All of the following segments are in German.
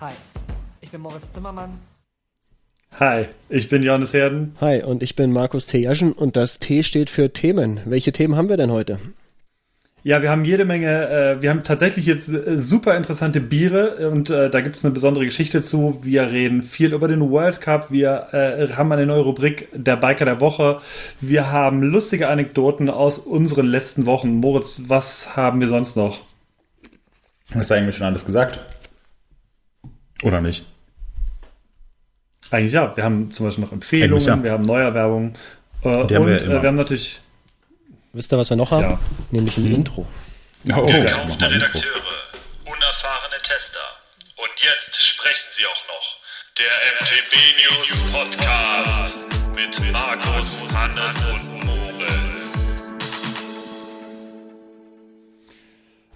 Hi, ich bin Moritz Zimmermann. Hi, ich bin Johannes Herden. Hi, und ich bin Markus Tejaschen und das T steht für Themen. Welche Themen haben wir denn heute? Ja, wir haben jede Menge, äh, wir haben tatsächlich jetzt äh, super interessante Biere und äh, da gibt es eine besondere Geschichte zu. Wir reden viel über den World Cup, wir äh, haben eine neue Rubrik der Biker der Woche, wir haben lustige Anekdoten aus unseren letzten Wochen. Moritz, was haben wir sonst noch? Hast du eigentlich schon alles gesagt? Oder nicht? Eigentlich ja. Wir haben zum Beispiel noch Empfehlungen, ja. wir haben Neuerwerbung äh, und haben wir, äh, wir, haben natürlich. Wisst ihr, was wir noch haben? Ja. Nämlich ein mhm. Intro. Oh, Gekaufte Redakteure, unerfahrene Tester. Und jetzt sprechen sie auch noch. Der MTB News Podcast mit Markus, Hannes und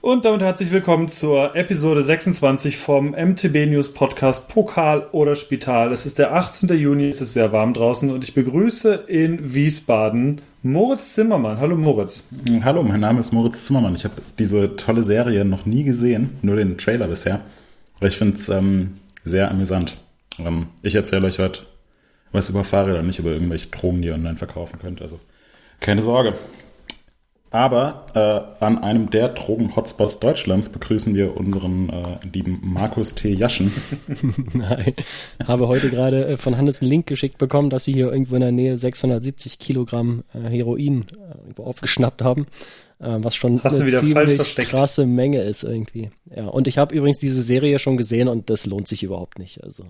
Und damit herzlich willkommen zur Episode 26 vom MTB News Podcast Pokal oder Spital. Es ist der 18. Juni, es ist sehr warm draußen und ich begrüße in Wiesbaden Moritz Zimmermann. Hallo Moritz. Hallo, mein Name ist Moritz Zimmermann. Ich habe diese tolle Serie noch nie gesehen, nur den Trailer bisher. Aber ich finde es ähm, sehr amüsant. Ähm, ich erzähle euch heute was über Fahrräder, nicht über irgendwelche Drogen, die ihr online verkaufen könnt. Also keine Sorge. Aber äh, an einem der Drogen-Hotspots Deutschlands begrüßen wir unseren äh, lieben Markus T. Jaschen. Nein, habe heute gerade äh, von Hannes einen Link geschickt bekommen, dass sie hier irgendwo in der Nähe 670 Kilogramm äh, Heroin äh, aufgeschnappt haben. Äh, was schon Hast eine ziemlich krasse Menge ist irgendwie. Ja, und ich habe übrigens diese Serie schon gesehen und das lohnt sich überhaupt nicht. Also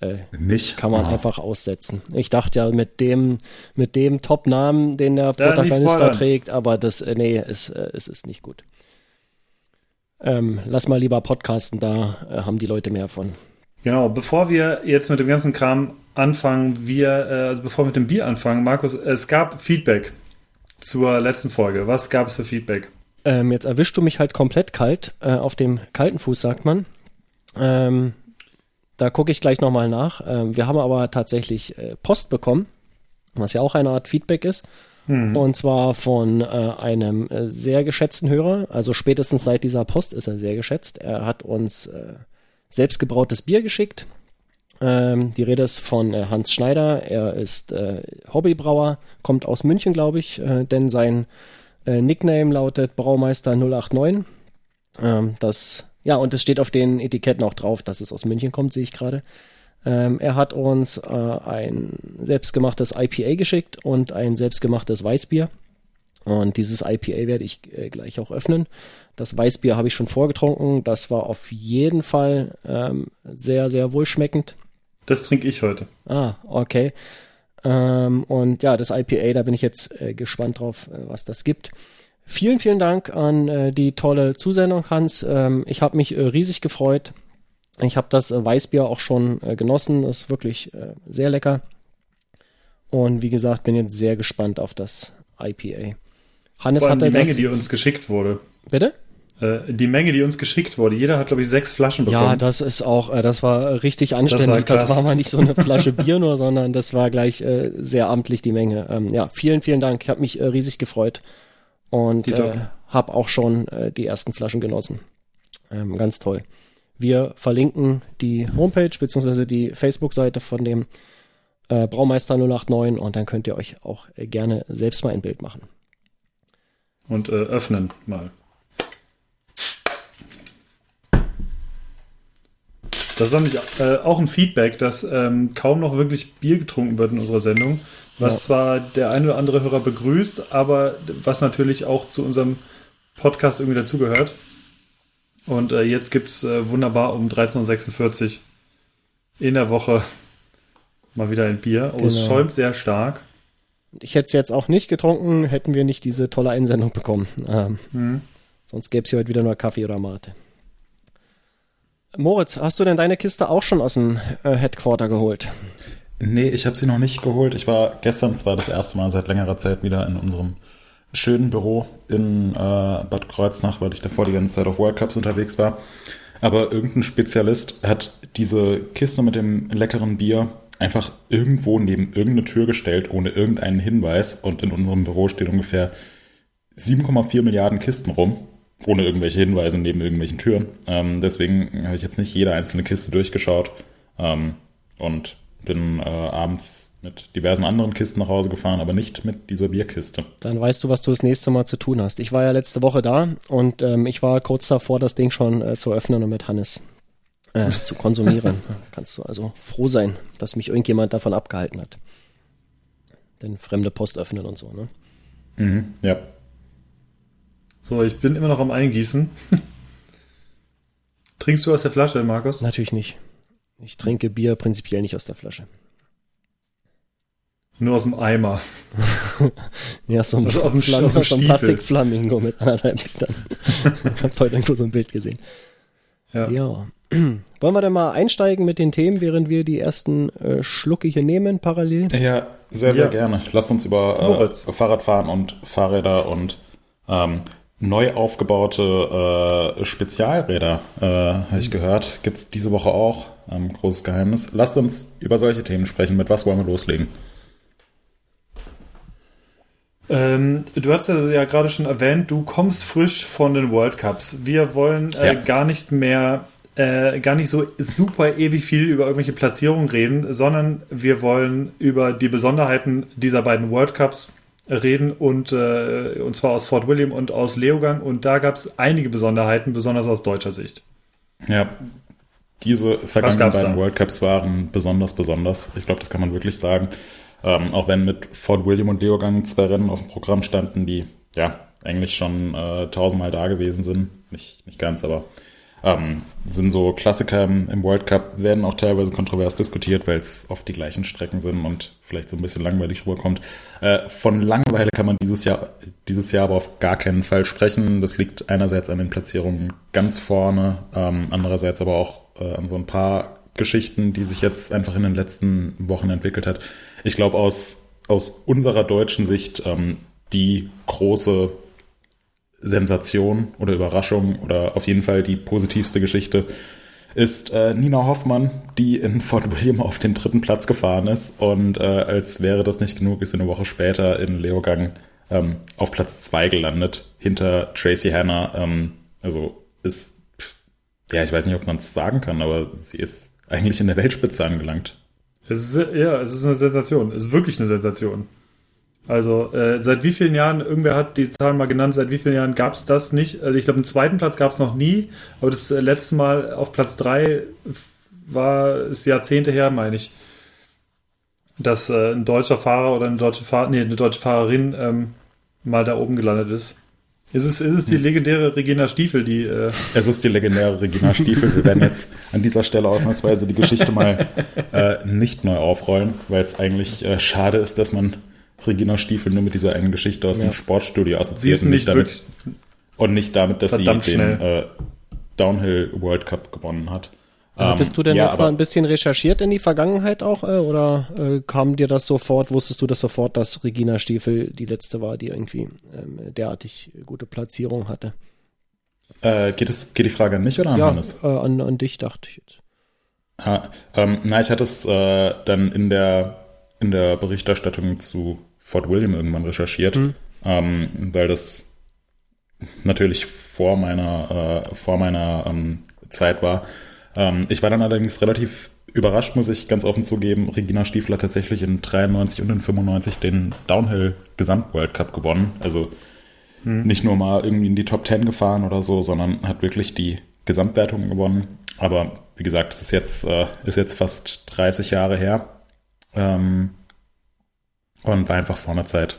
äh, nicht. Kann man oh. einfach aussetzen. Ich dachte ja mit dem, mit dem Top-Namen, den der Protagonist da trägt, aber das, äh, nee, es, äh, es ist nicht gut. Ähm, lass mal lieber podcasten, da äh, haben die Leute mehr von. Genau, bevor wir jetzt mit dem ganzen Kram anfangen, wir, äh, also bevor wir mit dem Bier anfangen, Markus, es gab Feedback zur letzten Folge. Was gab es für Feedback? Ähm, jetzt erwischst du mich halt komplett kalt, äh, auf dem kalten Fuß, sagt man. Ähm, da gucke ich gleich nochmal nach. Ähm, wir haben aber tatsächlich äh, Post bekommen, was ja auch eine Art Feedback ist. Mhm. Und zwar von äh, einem äh, sehr geschätzten Hörer. Also spätestens seit dieser Post ist er sehr geschätzt. Er hat uns äh, selbstgebrautes Bier geschickt. Ähm, die Rede ist von äh, Hans Schneider. Er ist äh, Hobbybrauer, kommt aus München, glaube ich, äh, denn sein äh, Nickname lautet Braumeister 089. Ähm, das ja, und es steht auf den Etiketten auch drauf, dass es aus München kommt, sehe ich gerade. Ähm, er hat uns äh, ein selbstgemachtes IPA geschickt und ein selbstgemachtes Weißbier. Und dieses IPA werde ich äh, gleich auch öffnen. Das Weißbier habe ich schon vorgetrunken. Das war auf jeden Fall ähm, sehr, sehr wohlschmeckend. Das trinke ich heute. Ah, okay. Ähm, und ja, das IPA, da bin ich jetzt äh, gespannt drauf, äh, was das gibt. Vielen, vielen Dank an äh, die tolle Zusendung, Hans. Ähm, ich habe mich äh, riesig gefreut. Ich habe das äh, Weißbier auch schon äh, genossen. Das ist wirklich äh, sehr lecker. Und wie gesagt, bin jetzt sehr gespannt auf das IPA. Hannes Vor allem hatte die Menge, die uns geschickt wurde. Bitte? Äh, die Menge, die uns geschickt wurde. Jeder hat, glaube ich, sechs Flaschen bekommen. Ja, das ist auch, das war richtig anständig. Das war, das war mal nicht so eine Flasche Bier nur, sondern das war gleich sehr amtlich die Menge. Ähm, ja, vielen, vielen Dank. Ich habe mich riesig gefreut und äh, habe auch schon äh, die ersten Flaschen genossen. Ähm, ganz toll. Wir verlinken die Homepage beziehungsweise die Facebook-Seite von dem äh, Braumeister 089 und dann könnt ihr euch auch äh, gerne selbst mal ein Bild machen. Und äh, öffnen mal. Das ist nämlich äh, auch ein Feedback, dass ähm, kaum noch wirklich Bier getrunken wird in unserer Sendung was ja. zwar der eine oder andere Hörer begrüßt, aber was natürlich auch zu unserem Podcast irgendwie dazugehört. Und äh, jetzt gibt es äh, wunderbar um 13.46 Uhr in der Woche mal wieder ein Bier. Oh, genau. es schäumt sehr stark. Ich hätte es jetzt auch nicht getrunken, hätten wir nicht diese tolle Einsendung bekommen. Ähm, mhm. Sonst gäbe es hier heute wieder nur Kaffee oder Mate. Moritz, hast du denn deine Kiste auch schon aus dem äh, Headquarter geholt? Nee, ich habe sie noch nicht geholt. Ich war gestern zwar das erste Mal seit längerer Zeit wieder in unserem schönen Büro in äh, Bad Kreuznach, weil ich davor die ganze Zeit auf World Cups unterwegs war. Aber irgendein Spezialist hat diese Kiste mit dem leckeren Bier einfach irgendwo neben irgendeine Tür gestellt, ohne irgendeinen Hinweis. Und in unserem Büro steht ungefähr 7,4 Milliarden Kisten rum. ohne irgendwelche Hinweise neben irgendwelchen Türen. Ähm, deswegen habe ich jetzt nicht jede einzelne Kiste durchgeschaut ähm, und bin äh, abends mit diversen anderen Kisten nach Hause gefahren, aber nicht mit dieser Bierkiste. Dann weißt du, was du das nächste Mal zu tun hast. Ich war ja letzte Woche da und ähm, ich war kurz davor, das Ding schon äh, zu öffnen und mit Hannes äh, zu konsumieren. Kannst du also froh sein, dass mich irgendjemand davon abgehalten hat. Denn fremde Post öffnen und so, ne? Mhm, ja. So, ich bin immer noch am Eingießen. Trinkst du aus der Flasche, Markus? Natürlich nicht. Ich trinke Bier prinzipiell nicht aus der Flasche. Nur aus dem Eimer. ja, so ein, also auf dem, Flam auf dem so ein Plastikflamingo mit anderthalb Litern. ich habe heute irgendwo so ein Bild gesehen. Ja. ja. Wollen wir denn mal einsteigen mit den Themen, während wir die ersten äh, Schlucke hier nehmen, parallel? Ja, sehr, sehr ja. gerne. Lass uns über äh, Fahrradfahren und Fahrräder und ähm, neu aufgebaute äh, Spezialräder, äh, habe ich gehört. Gibt es diese Woche auch. Ähm, großes Geheimnis. Lasst uns über solche Themen sprechen. Mit was wollen wir loslegen? Ähm, du hast ja gerade schon erwähnt, du kommst frisch von den World Cups. Wir wollen äh, ja. gar nicht mehr, äh, gar nicht so super ewig viel über irgendwelche Platzierungen reden, sondern wir wollen über die Besonderheiten dieser beiden World Cups reden und, äh, und zwar aus Fort William und aus Leogang. Und da gab es einige Besonderheiten, besonders aus deutscher Sicht. Ja, diese vergangenen beiden da? World Cups waren besonders besonders. Ich glaube, das kann man wirklich sagen. Ähm, auch wenn mit Fort William und Leogang zwei Rennen auf dem Programm standen, die ja eigentlich schon äh, tausendmal da gewesen sind. Nicht, nicht ganz, aber ähm, sind so Klassiker im, im, World Cup, werden auch teilweise kontrovers diskutiert, weil es oft die gleichen Strecken sind und vielleicht so ein bisschen langweilig rüberkommt. Äh, von Langeweile kann man dieses Jahr, dieses Jahr aber auf gar keinen Fall sprechen. Das liegt einerseits an den Platzierungen ganz vorne, ähm, andererseits aber auch äh, an so ein paar Geschichten, die sich jetzt einfach in den letzten Wochen entwickelt hat. Ich glaube, aus, aus unserer deutschen Sicht ähm, die große Sensation oder Überraschung oder auf jeden Fall die positivste Geschichte ist äh, Nina Hoffmann, die in Fort William auf den dritten Platz gefahren ist und äh, als wäre das nicht genug, ist eine Woche später in Leogang ähm, auf Platz zwei gelandet, hinter Tracy Hanna. Ähm, also ist, ja, ich weiß nicht, ob man es sagen kann, aber sie ist eigentlich in der Weltspitze angelangt. Es ist, ja, es ist eine Sensation. Es ist wirklich eine Sensation. Also, äh, seit wie vielen Jahren, irgendwer hat die Zahlen mal genannt, seit wie vielen Jahren gab es das nicht? Also, ich glaube, einen zweiten Platz gab es noch nie, aber das äh, letzte Mal auf Platz 3 war es Jahrzehnte her, meine ich, dass äh, ein deutscher Fahrer oder eine deutsche, Fahr nee, eine deutsche Fahrerin ähm, mal da oben gelandet ist. Ist es, ist es die hm. legendäre Regina Stiefel, die. Äh es ist die legendäre Regina Stiefel. Wir werden jetzt an dieser Stelle ausnahmsweise die Geschichte mal äh, nicht neu aufrollen, weil es eigentlich äh, schade ist, dass man Regina Stiefel nur mit dieser einen Geschichte aus ja. dem Sportstudio assoziiert und nicht, damit, und nicht damit, dass sie den äh, Downhill World Cup gewonnen hat. Hattest du denn ja, jetzt mal ein bisschen recherchiert in die Vergangenheit auch äh, oder äh, kam dir das sofort, wusstest du das sofort, dass Regina Stiefel die letzte war, die irgendwie ähm, derartig gute Platzierung hatte? Äh, geht, es, geht die Frage an mich oder an ja, Hannes? Äh, an, an dich dachte ich jetzt. Ha, ähm, na, ich hatte es äh, dann in der, in der Berichterstattung zu Fort William irgendwann recherchiert, mhm. ähm, weil das natürlich vor meiner, äh, vor meiner ähm, Zeit war. Ähm, ich war dann allerdings relativ überrascht, muss ich ganz offen zugeben. Regina Stiefler tatsächlich in 93 und in 95 den Downhill Gesamt World Cup gewonnen. Also hm. nicht nur mal irgendwie in die Top 10 gefahren oder so, sondern hat wirklich die Gesamtwertung gewonnen. Aber wie gesagt, es ist jetzt, äh, ist jetzt fast 30 Jahre her. Ähm, und war einfach vor einer Zeit,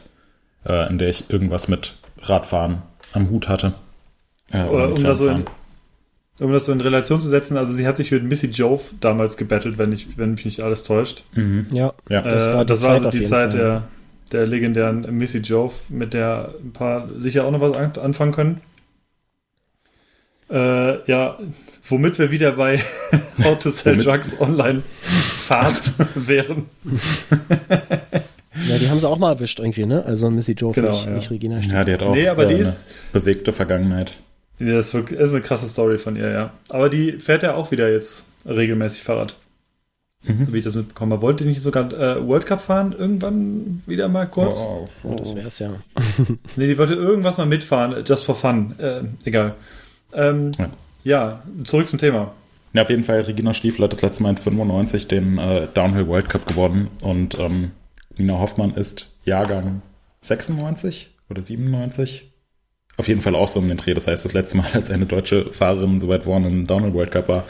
äh, in der ich irgendwas mit Radfahren am Hut hatte. Äh, um, das so in, um das so in Relation zu setzen, also sie hat sich mit Missy Jove damals gebettelt, wenn, ich, wenn mich nicht alles täuscht. Mhm. Ja, ja, das war, äh, das war also die Zeit der, der legendären Missy Jove, mit der ein paar sicher auch noch was anfangen können. Äh, ja, womit wir wieder bei How to Sell Drugs Online Fast wären. Ja, die haben sie auch mal erwischt irgendwie, ne? Also Missy Jove, genau, nicht, ja. nicht Regina Stiefel. Ja, die hat auch nee, aber die äh, ist, bewegte Vergangenheit. Ja, das ist eine krasse Story von ihr, ja. Aber die fährt ja auch wieder jetzt regelmäßig Fahrrad. mhm. so wie ich das mitbekommen habe. Wollte nicht sogar äh, World Cup fahren irgendwann wieder mal kurz? Oh, oh, das wäre es ja. nee, die wollte irgendwas mal mitfahren, just for fun. Äh, egal. Ähm, ja. ja, zurück zum Thema. Ja, auf jeden Fall, Regina Stiefel hat das letzte Mal in 95 den äh, Downhill World Cup gewonnen und ähm, Nina Hoffmann ist Jahrgang 96 oder 97. Auf jeden Fall auch so um den Dreh. Das heißt, das letzte Mal, als eine deutsche Fahrerin so weit vorne im Downhill World Cup war,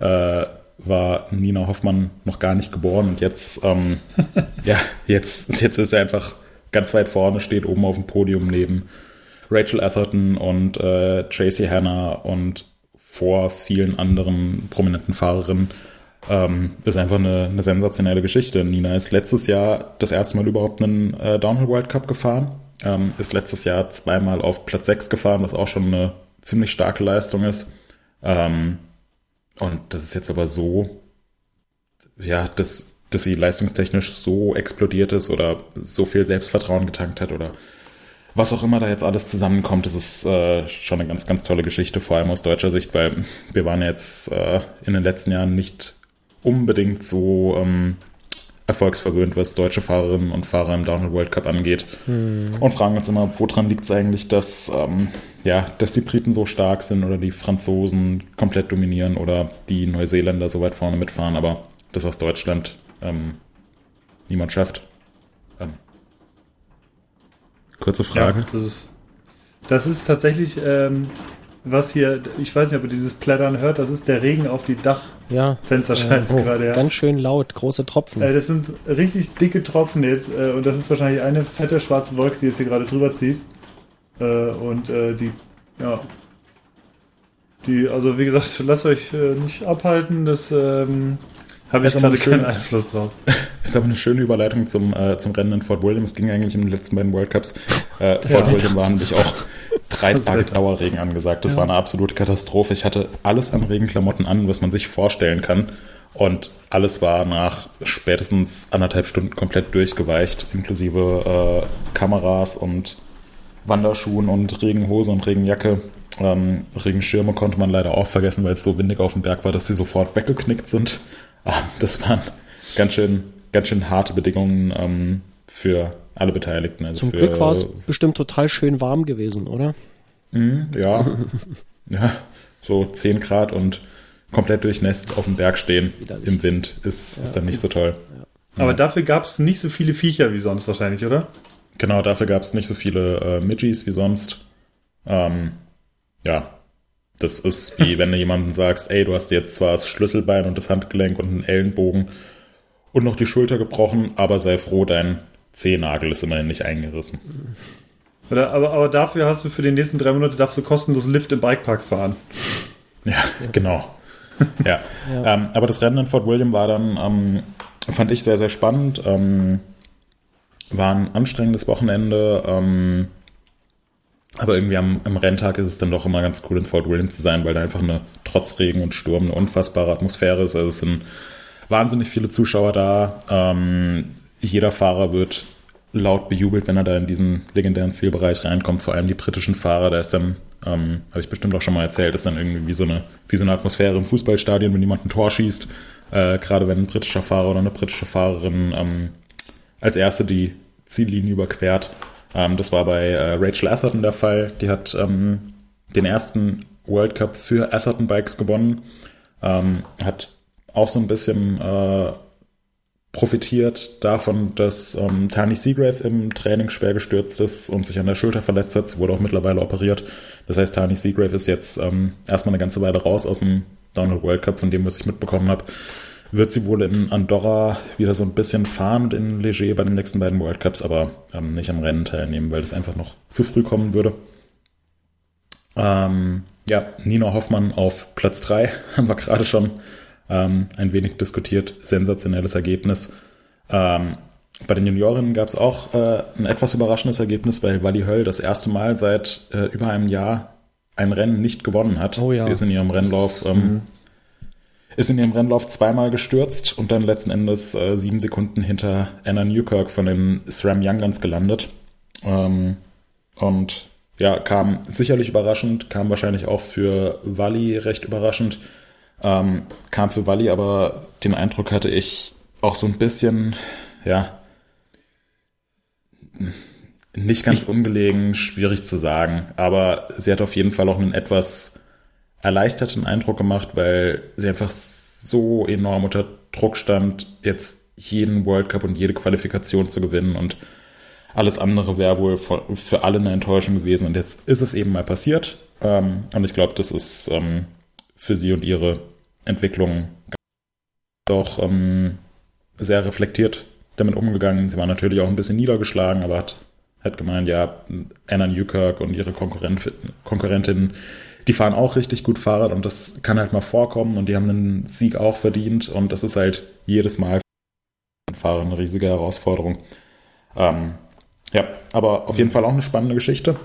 äh, war Nina Hoffmann noch gar nicht geboren und jetzt, ähm, ja, jetzt, jetzt ist er einfach ganz weit vorne, steht oben auf dem Podium neben Rachel Atherton und äh, Tracy Hanna und vor vielen anderen prominenten Fahrerinnen. Ähm, ist einfach eine, eine, sensationelle Geschichte. Nina ist letztes Jahr das erste Mal überhaupt einen äh, Downhill World Cup gefahren. Ähm, ist letztes Jahr zweimal auf Platz 6 gefahren, was auch schon eine ziemlich starke Leistung ist. Ähm, und das ist jetzt aber so, ja, dass, dass sie leistungstechnisch so explodiert ist oder so viel Selbstvertrauen getankt hat oder was auch immer da jetzt alles zusammenkommt, das ist äh, schon eine ganz, ganz tolle Geschichte, vor allem aus deutscher Sicht, weil wir waren jetzt äh, in den letzten Jahren nicht unbedingt so ähm, erfolgsverwöhnt, was deutsche Fahrerinnen und Fahrer im Downhill World Cup angeht. Hm. Und fragen uns immer, woran liegt es eigentlich, dass, ähm, ja, dass die Briten so stark sind oder die Franzosen komplett dominieren oder die Neuseeländer so weit vorne mitfahren, aber das aus Deutschland ähm, niemand schafft. Ähm, kurze Frage. Ja, das, ist, das ist tatsächlich ähm, was hier, ich weiß nicht, ob ihr dieses Plättern hört, das ist der Regen auf die Dachfensterscheiben ja, oh, gerade. Ja. Ganz schön laut, große Tropfen. Äh, das sind richtig dicke Tropfen jetzt äh, und das ist wahrscheinlich eine fette schwarze Wolke, die jetzt hier gerade drüber zieht. Äh, und äh, die, ja, die, also wie gesagt, lasst euch äh, nicht abhalten, das ähm, habe ich gerade keinen Einfluss drauf. Ist aber eine schöne Überleitung zum, äh, zum Rennen in Fort William. Es ging eigentlich in den letzten beiden World Cups. Fort William war nämlich auch drei Tage Dauerregen angesagt. Das ja. war eine absolute Katastrophe. Ich hatte alles an Regenklamotten an, was man sich vorstellen kann. Und alles war nach spätestens anderthalb Stunden komplett durchgeweicht, inklusive äh, Kameras und Wanderschuhen und Regenhose und Regenjacke. Ähm, Regenschirme konnte man leider auch vergessen, weil es so windig auf dem Berg war, dass sie sofort weggeknickt sind. Ah, das waren ganz schön, ganz schön harte Bedingungen ähm, für alle Beteiligten. Also Zum Glück war es bestimmt total schön warm gewesen, oder? Mhm, ja. ja, so 10 Grad und komplett durchnässt auf dem Berg stehen im Wind ist, ja. ist dann nicht so toll. Ja. Aber dafür gab es nicht so viele Viecher wie sonst wahrscheinlich, oder? Genau, dafür gab es nicht so viele äh, Midgies wie sonst. Ähm, ja, das ist wie wenn du jemandem sagst, ey, du hast jetzt zwar das Schlüsselbein und das Handgelenk und einen Ellenbogen und noch die Schulter gebrochen, aber sei froh, dein Zehennagel ist immerhin nicht eingerissen. Oder, aber, aber dafür hast du für die nächsten drei Monate darfst du kostenlos Lift im Bikepark fahren. Ja, genau. ja. ja. Ähm, aber das Rennen in Fort William war dann, ähm, fand ich sehr, sehr spannend. Ähm, war ein anstrengendes Wochenende. Ähm, aber irgendwie am, am, Renntag ist es dann doch immer ganz cool, in Fort William zu sein, weil da einfach eine, trotz Regen und Sturm, eine unfassbare Atmosphäre ist. Also es sind wahnsinnig viele Zuschauer da. Ähm, jeder Fahrer wird laut bejubelt, wenn er da in diesen legendären Zielbereich reinkommt. Vor allem die britischen Fahrer, da ist dann, ähm, habe ich bestimmt auch schon mal erzählt, ist dann irgendwie wie so eine, wie so eine Atmosphäre im Fußballstadion, wenn jemand ein Tor schießt. Äh, gerade wenn ein britischer Fahrer oder eine britische Fahrerin ähm, als erste die Ziellinie überquert. Ähm, das war bei äh, Rachel Atherton der Fall. Die hat ähm, den ersten World Cup für Atherton Bikes gewonnen. Ähm, hat auch so ein bisschen äh, profitiert davon, dass ähm, Tani Seagrave im Training schwer gestürzt ist und sich an der Schulter verletzt hat. Sie wurde auch mittlerweile operiert. Das heißt, Tani Seagrave ist jetzt ähm, erstmal eine ganze Weile raus aus dem Downhill World Cup, von dem, was ich mitbekommen habe. Wird sie wohl in Andorra wieder so ein bisschen fahren und in Leger bei den nächsten beiden World Cups, aber ähm, nicht am Rennen teilnehmen, weil das einfach noch zu früh kommen würde. Ähm, ja, Nina Hoffmann auf Platz 3 haben wir gerade schon ähm, ein wenig diskutiert. Sensationelles Ergebnis. Ähm, bei den Juniorinnen gab es auch äh, ein etwas überraschendes Ergebnis, weil Wally Höll das erste Mal seit äh, über einem Jahr ein Rennen nicht gewonnen hat. Oh ja. Sie ist in ihrem Rennlauf ähm, mhm. ist in ihrem Rennlauf zweimal gestürzt und dann letzten Endes äh, sieben Sekunden hinter Anna Newkirk von den SRAM Young Guns gelandet. Ähm, und ja, kam sicherlich überraschend, kam wahrscheinlich auch für Wally recht überraschend. Ähm, kam für Wally, aber den Eindruck hatte ich auch so ein bisschen, ja, nicht ganz ungelegen, schwierig zu sagen, aber sie hat auf jeden Fall auch einen etwas erleichterten Eindruck gemacht, weil sie einfach so enorm unter Druck stand, jetzt jeden World Cup und jede Qualifikation zu gewinnen. Und alles andere wäre wohl für alle eine Enttäuschung gewesen. Und jetzt ist es eben mal passiert. Ähm, und ich glaube, das ist ähm, für sie und ihre Entwicklung auch ähm, sehr reflektiert damit umgegangen. Sie war natürlich auch ein bisschen niedergeschlagen, aber hat, hat gemeint, ja, Anna Newkirk und ihre Konkurrent, Konkurrentin, die fahren auch richtig gut Fahrrad und das kann halt mal vorkommen und die haben einen Sieg auch verdient und das ist halt jedes Mal für Fahrer eine riesige Herausforderung. Ähm, ja, aber auf jeden Fall auch eine spannende Geschichte.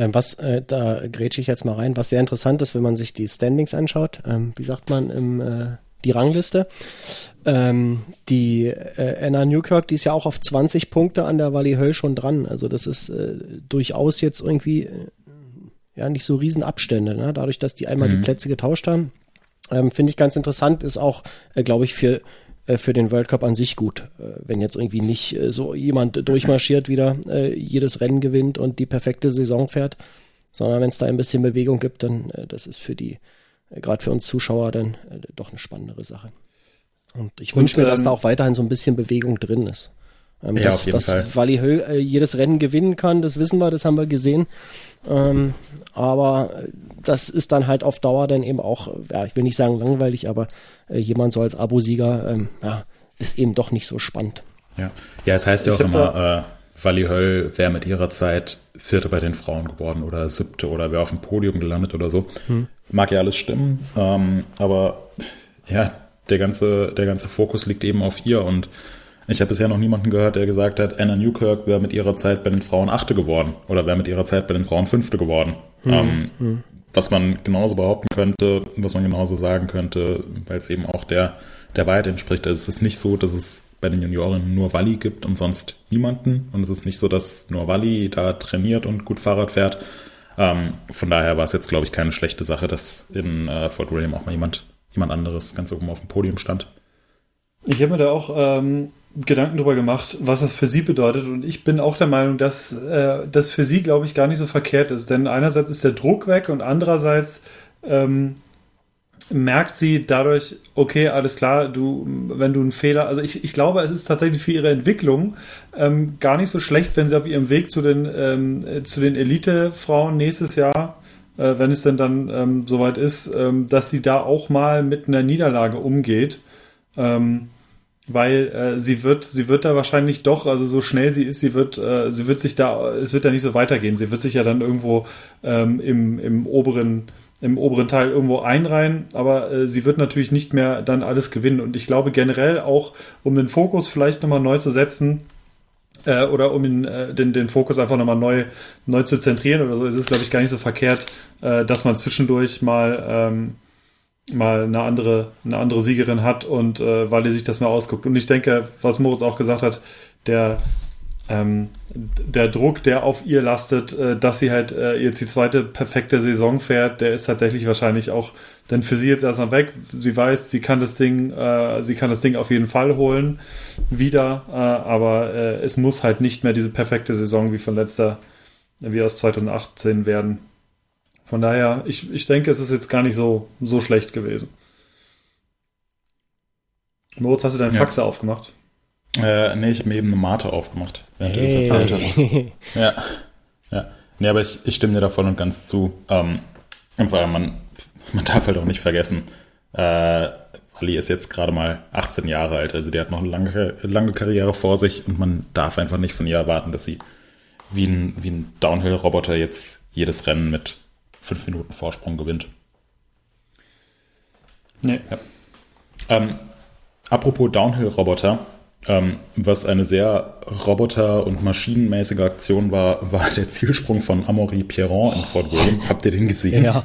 Ähm, was, äh, da grätsche ich jetzt mal rein, was sehr interessant ist, wenn man sich die Standings anschaut, ähm, wie sagt man im äh, die Rangliste. Ähm, die äh, Anna Newkirk, die ist ja auch auf 20 Punkte an der Valley Höll schon dran. Also das ist äh, durchaus jetzt irgendwie äh, ja nicht so Riesenabstände, ne? dadurch, dass die einmal mhm. die Plätze getauscht haben. Ähm, Finde ich ganz interessant, ist auch, äh, glaube ich, für für den World Cup an sich gut, äh, wenn jetzt irgendwie nicht äh, so jemand durchmarschiert wieder, äh, jedes Rennen gewinnt und die perfekte Saison fährt, sondern wenn es da ein bisschen Bewegung gibt, dann äh, das ist für die gerade für uns Zuschauer dann äh, doch eine spannendere Sache. Und ich wünsche mir, dass ähm, da auch weiterhin so ein bisschen Bewegung drin ist. Ähm, ja, dass, auf jeden dass Fall. Wally Höll äh, jedes Rennen gewinnen kann, das wissen wir, das haben wir gesehen. Ähm, aber das ist dann halt auf Dauer dann eben auch, ja, ich will nicht sagen langweilig, aber äh, jemand so als Abosieger, ähm, ja, ist eben doch nicht so spannend. Ja, ja es heißt ja auch immer, äh, Wally Höll wäre mit ihrer Zeit Vierte bei den Frauen geworden oder Siebte oder wäre auf dem Podium gelandet oder so. Hm. Mag ja alles stimmen, ähm, aber ja, der ganze, der ganze Fokus liegt eben auf ihr und ich habe bisher noch niemanden gehört, der gesagt hat, Anna Newkirk wäre mit ihrer Zeit bei den Frauen Achte geworden oder wäre mit ihrer Zeit bei den Frauen Fünfte geworden. Mhm. Ähm, mhm. Was man genauso behaupten könnte, was man genauso sagen könnte, weil es eben auch der, der Wahrheit entspricht. Also es ist nicht so, dass es bei den Junioren nur Walli gibt und sonst niemanden. Und es ist nicht so, dass nur Walli da trainiert und gut Fahrrad fährt, ähm, von daher war es jetzt, glaube ich, keine schlechte Sache, dass in äh, Fort William auch mal jemand, jemand anderes ganz oben auf dem Podium stand. Ich habe mir da auch ähm, Gedanken drüber gemacht, was das für sie bedeutet. Und ich bin auch der Meinung, dass äh, das für sie, glaube ich, gar nicht so verkehrt ist. Denn einerseits ist der Druck weg und andererseits ähm, merkt sie dadurch, okay, alles klar, du, wenn du einen Fehler, also ich, ich glaube, es ist tatsächlich für ihre Entwicklung ähm, gar nicht so schlecht, wenn sie auf ihrem Weg zu den, ähm, zu den Elite-Frauen nächstes Jahr, äh, wenn es denn dann ähm, soweit ist, ähm, dass sie da auch mal mit einer Niederlage umgeht. Ähm, weil äh, sie wird, sie wird da wahrscheinlich doch, also so schnell sie ist, sie wird, äh, sie wird sich da, es wird da nicht so weitergehen. Sie wird sich ja dann irgendwo ähm, im, im oberen im oberen Teil irgendwo einreihen, aber äh, sie wird natürlich nicht mehr dann alles gewinnen. Und ich glaube generell auch, um den Fokus vielleicht nochmal neu zu setzen, äh, oder um ihn, äh, den, den Fokus einfach nochmal neu, neu zu zentrieren oder so, ist es, glaube ich, gar nicht so verkehrt, äh, dass man zwischendurch mal, ähm, mal eine andere, eine andere Siegerin hat und äh, weil die sich das mal ausguckt. Und ich denke, was Moritz auch gesagt hat, der ähm, der Druck, der auf ihr lastet, äh, dass sie halt äh, jetzt die zweite perfekte Saison fährt, der ist tatsächlich wahrscheinlich auch dann für sie jetzt erstmal weg. Sie weiß, sie kann das Ding, äh, sie kann das Ding auf jeden Fall holen wieder, äh, aber äh, es muss halt nicht mehr diese perfekte Saison wie von letzter, wie aus 2018 werden. Von daher, ich, ich denke, es ist jetzt gar nicht so, so schlecht gewesen. Moritz, hast du deinen ja. Faxe aufgemacht? Äh, nee, ich habe mir eben eine Mate aufgemacht, während hey. du das erzählt hast. ja. Ja. Nee, aber ich, ich stimme dir da voll und ganz zu. Ähm, weil man, man darf halt auch nicht vergessen, äh, Wally ist jetzt gerade mal 18 Jahre alt, also die hat noch eine lange, lange Karriere vor sich und man darf einfach nicht von ihr erwarten, dass sie wie ein, wie ein Downhill-Roboter jetzt jedes Rennen mit 5 Minuten Vorsprung gewinnt. Nee. Ja. Ähm, apropos Downhill-Roboter, ähm, was eine sehr roboter- und maschinenmäßige Aktion war, war der Zielsprung von Amaury Pierron in Fort William. Habt ihr den gesehen? Ja.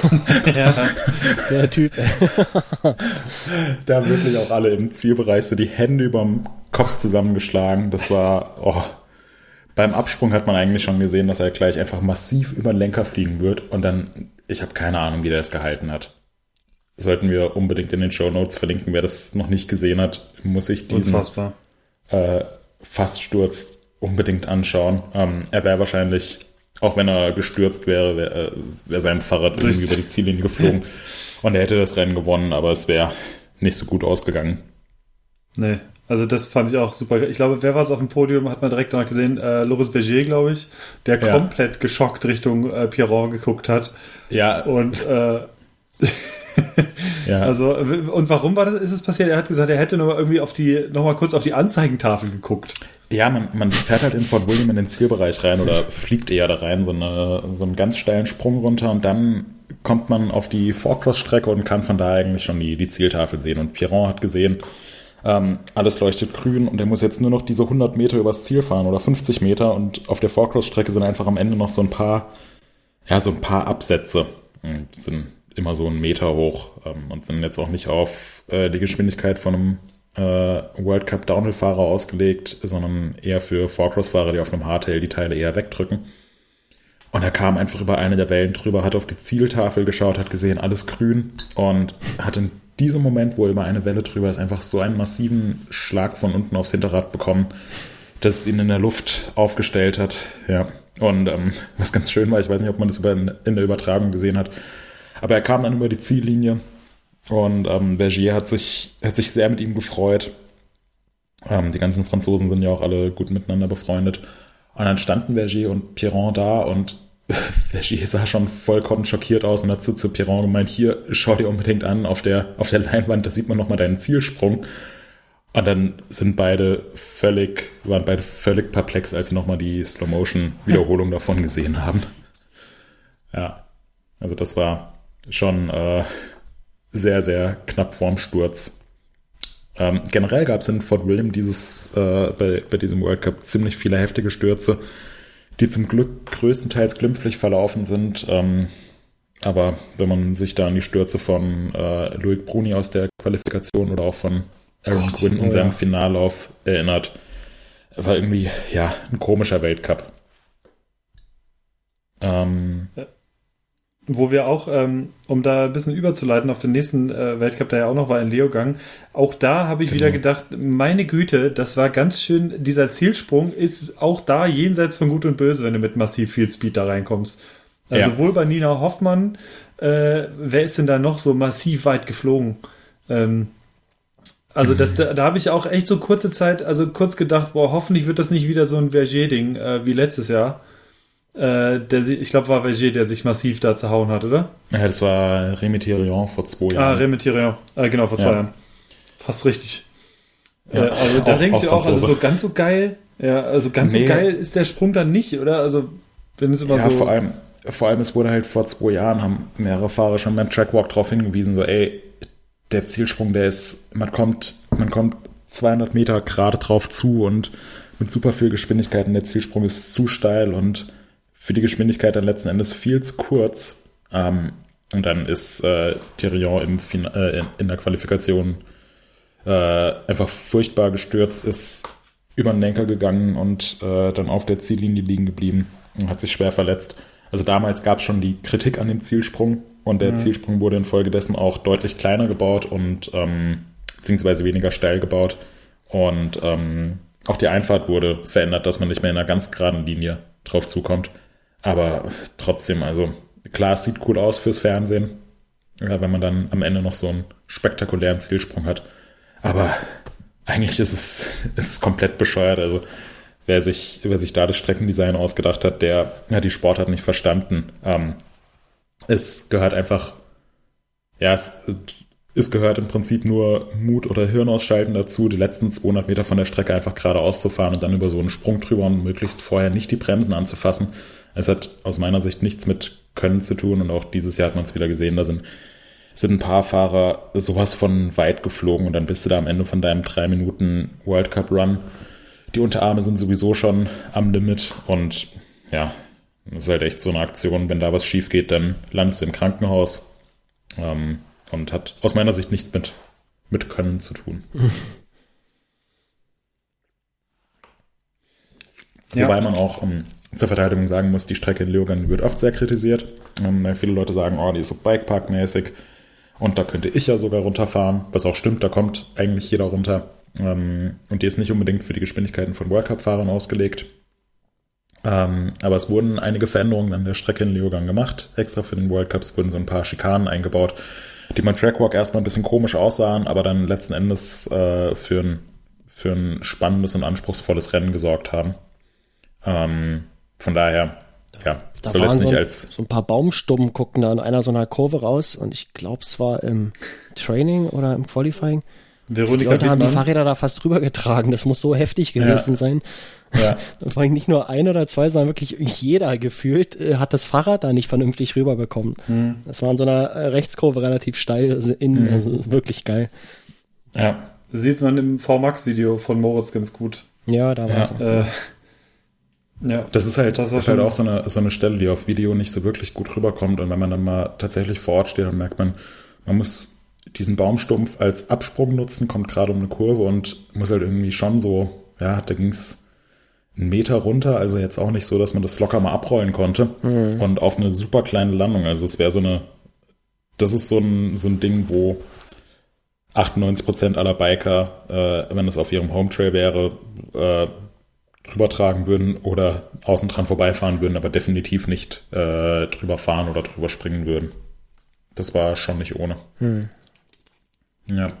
ja. Der Typ. da haben wirklich auch alle im Zielbereich so die Hände überm Kopf zusammengeschlagen. Das war, oh. Beim Absprung hat man eigentlich schon gesehen, dass er gleich einfach massiv über den Lenker fliegen wird und dann, ich habe keine Ahnung, wie der es gehalten hat. sollten wir unbedingt in den Show Notes verlinken. Wer das noch nicht gesehen hat, muss sich diesen äh, Faststurz unbedingt anschauen. Ähm, er wäre wahrscheinlich, auch wenn er gestürzt wäre, wäre äh, wär sein Fahrrad irgendwie Richtig. über die Ziellinie geflogen und er hätte das Rennen gewonnen, aber es wäre nicht so gut ausgegangen. Nee, also das fand ich auch super. Ich glaube, wer war es auf dem Podium, hat man direkt danach gesehen, äh, Loris Berger, glaube ich, der Ja. komplett geschockt Richtung äh, Pierron geguckt hat. Ja, Und äh, ja. also und warum war das, ist es passiert? Er hat gesagt, er hätte noch mal irgendwie auf die, noch mal kurz auf die Anzeigentafel geguckt. Ja, man, man fährt halt in Fort William in den Zielbereich rein oder fliegt eher da rein, so, eine, so einen ganz steilen Sprung runter und dann kommt man auf die Forecross-Strecke und kann von da eigentlich schon die, die Zieltafel sehen. Und Piron hat gesehen, ähm, alles leuchtet grün und er muss jetzt nur noch diese 100 Meter übers Ziel fahren oder 50 Meter und auf der Forecross-Strecke sind einfach am Ende noch so ein paar, ja, so ein paar Absätze. Sind immer so einen Meter hoch ähm, und sind jetzt auch nicht auf äh, die Geschwindigkeit von einem äh, World Cup Downhill-Fahrer ausgelegt, sondern eher für Forecross-Fahrer, die auf einem Hardtail die Teile eher wegdrücken. Und er kam einfach über eine der Wellen drüber, hat auf die Zieltafel geschaut, hat gesehen, alles grün und hat in diesem Moment, wo er über eine Welle drüber ist, einfach so einen massiven Schlag von unten aufs Hinterrad bekommen, dass es ihn in der Luft aufgestellt hat. Ja. Und ähm, was ganz schön war, ich weiß nicht, ob man das über, in der Übertragung gesehen hat, aber er kam dann über die Ziellinie und ähm, Bergier hat sich, hat sich sehr mit ihm gefreut. Ähm, die ganzen Franzosen sind ja auch alle gut miteinander befreundet. Und dann standen Vergier und Piron da und Vergier sah schon vollkommen schockiert aus und hat zu, zu Piron gemeint, hier, schau dir unbedingt an, auf der, auf der Leinwand, da sieht man nochmal deinen Zielsprung. Und dann sind beide völlig, waren beide völlig perplex, als sie nochmal die Slow-Motion-Wiederholung davon gesehen haben. Ja, also das war schon äh, sehr, sehr knapp vorm Sturz. Ähm, generell gab es in Fort William dieses, äh, bei, bei diesem World Cup ziemlich viele heftige Stürze, die zum Glück größtenteils glimpflich verlaufen sind. Ähm, aber wenn man sich da an die Stürze von äh, Loic Bruni aus der Qualifikation oder auch von Aaron Gott, Quinn in oh seinem ja. Finallauf erinnert, war irgendwie, ja, ein komischer Weltcup. Ähm, Wo wir auch, ähm, um da ein bisschen überzuleiten auf den nächsten äh, Weltcup, der ja auch noch war in Leogang, auch da habe ich Genau. wieder gedacht, meine Güte, das war ganz schön, dieser Zielsprung ist auch da jenseits von Gut und Böse, wenn du mit massiv viel Speed da reinkommst. Also Ja. sowohl bei Nina Hoffmann, äh, wer ist denn da noch so massiv weit geflogen? Ähm, also das, da, da habe ich auch echt so kurze Zeit, also kurz gedacht, boah, hoffentlich wird das nicht wieder so ein Vergier-Ding äh, wie letztes Jahr. Äh, der, ich glaube, war Vergier, der sich massiv da zerhauen hat, oder? ja, das war Rémi Thirion vor zwei Ah, Jahren. Remy Thirion. Äh, genau, vor zwei Ja. Jahren. Fast richtig. Ja, äh, also da denke auch ich auch, also so ganz so geil, ja, also ganz Nee. so geil ist der Sprung dann nicht, oder? Also, wenn es immer ja, so. vor allem, vor allem, es wurde halt vor zwei Jahren, haben mehrere Fahrer schon beim Trackwalk darauf hingewiesen, so, ey, der Zielsprung, der ist, man kommt, man kommt 200 Meter gerade drauf zu und mit super viel Geschwindigkeit und der Zielsprung ist zu steil und für die Geschwindigkeit dann letzten Endes viel zu kurz. Ähm, und dann ist äh, Thirion im fin äh, in, der Qualifikation äh, einfach furchtbar gestürzt, ist über den Lenker gegangen und äh, dann auf der Ziellinie liegen geblieben und hat sich schwer verletzt. Also damals gab es schon die Kritik an dem Zielsprung und der Zielsprung wurde infolgedessen auch deutlich kleiner gebaut und ähm, beziehungsweise weniger steil gebaut. Und ähm, auch die Einfahrt wurde verändert, dass man nicht mehr in einer ganz geraden Linie drauf zukommt. Aber trotzdem, also klar, es sieht cool aus fürs Fernsehen, ja, wenn man dann am Ende noch so einen spektakulären Zielsprung hat. Aber eigentlich ist es, ist es komplett bescheuert. Also wer sich, wer sich da das Streckendesign ausgedacht hat, der hat die Sportart nicht verstanden. Ähm, es gehört einfach, ja, es, es gehört im Prinzip nur Mut oder Hirn ausschalten dazu, die letzten 200 Meter von der Strecke einfach geradeaus zu fahren und dann über so einen Sprung drüber und möglichst vorher nicht die Bremsen anzufassen. Es hat aus meiner Sicht nichts mit Können zu tun und auch dieses Jahr hat man es wieder gesehen, da sind sind ein paar Fahrer sowas von weit geflogen und dann bist du da am Ende von deinem drei Minuten World Cup Run. Die Unterarme sind sowieso schon am Limit und ja, das ist halt echt so eine Aktion. Wenn da was schief geht, dann landest du im Krankenhaus ähm, und hat aus meiner Sicht nichts mit, mit Können zu tun. Ja. Wobei man auch um, zur Verteidigung sagen muss, die Strecke in Leogan wird oft sehr kritisiert. Ähm, weil viele Leute sagen, oh, die ist so Bikepark-mäßig. Und da könnte ich ja sogar runterfahren, was auch stimmt, da kommt eigentlich jeder runter. Ähm, und die ist nicht unbedingt für die Geschwindigkeiten von World Cup-Fahrern ausgelegt. Ähm, aber es wurden einige Veränderungen an der Strecke in Leogang gemacht. Extra für den World Cups wurden so ein paar Schikanen eingebaut, die beim Trackwalk erstmal ein bisschen komisch aussahen, aber dann letzten Endes äh, für, ein, für ein spannendes und anspruchsvolles Rennen gesorgt haben. Ähm, von daher, ja, Da soll waren so nicht ein, als so ein paar Baumstummen guckten da in einer so einer Kurve raus und ich glaube, es war im Training oder im Qualifying. Die Veronika Leute haben die. Fahrräder da fast drüber getragen. Das muss so heftig gewesen Ja. sein. Ja. Vor allem nicht nur ein oder zwei, sondern wirklich jeder gefühlt äh, hat das Fahrrad da nicht vernünftig rüberbekommen. Hm. Das war in so einer äh, Rechtskurve relativ steil, also innen, also ist wirklich geil. ja, Sieht man im VMAX-Video von Moritz ganz gut. Ja, da war Ja. es. Äh, ja, Das ist halt, Das das war ist halt auch so eine, so eine Stelle, die auf Video nicht so wirklich gut rüberkommt. Und wenn man dann mal tatsächlich vor Ort steht, dann merkt man, man muss diesen Baumstumpf als Absprung nutzen, kommt gerade um eine Kurve und muss halt irgendwie schon so, ja, da ging's einen Meter runter, also jetzt auch nicht so, dass man das locker mal abrollen konnte. Und auf eine super kleine Landung. Also es wäre so eine, das ist so ein, so ein Ding, wo 98% aller Biker, äh, wenn es auf ihrem Hometrail wäre, äh, drüber tragen würden oder außen dran vorbeifahren würden, aber definitiv nicht äh, drüber fahren oder drüber springen würden. Das war schon nicht ohne. Ja.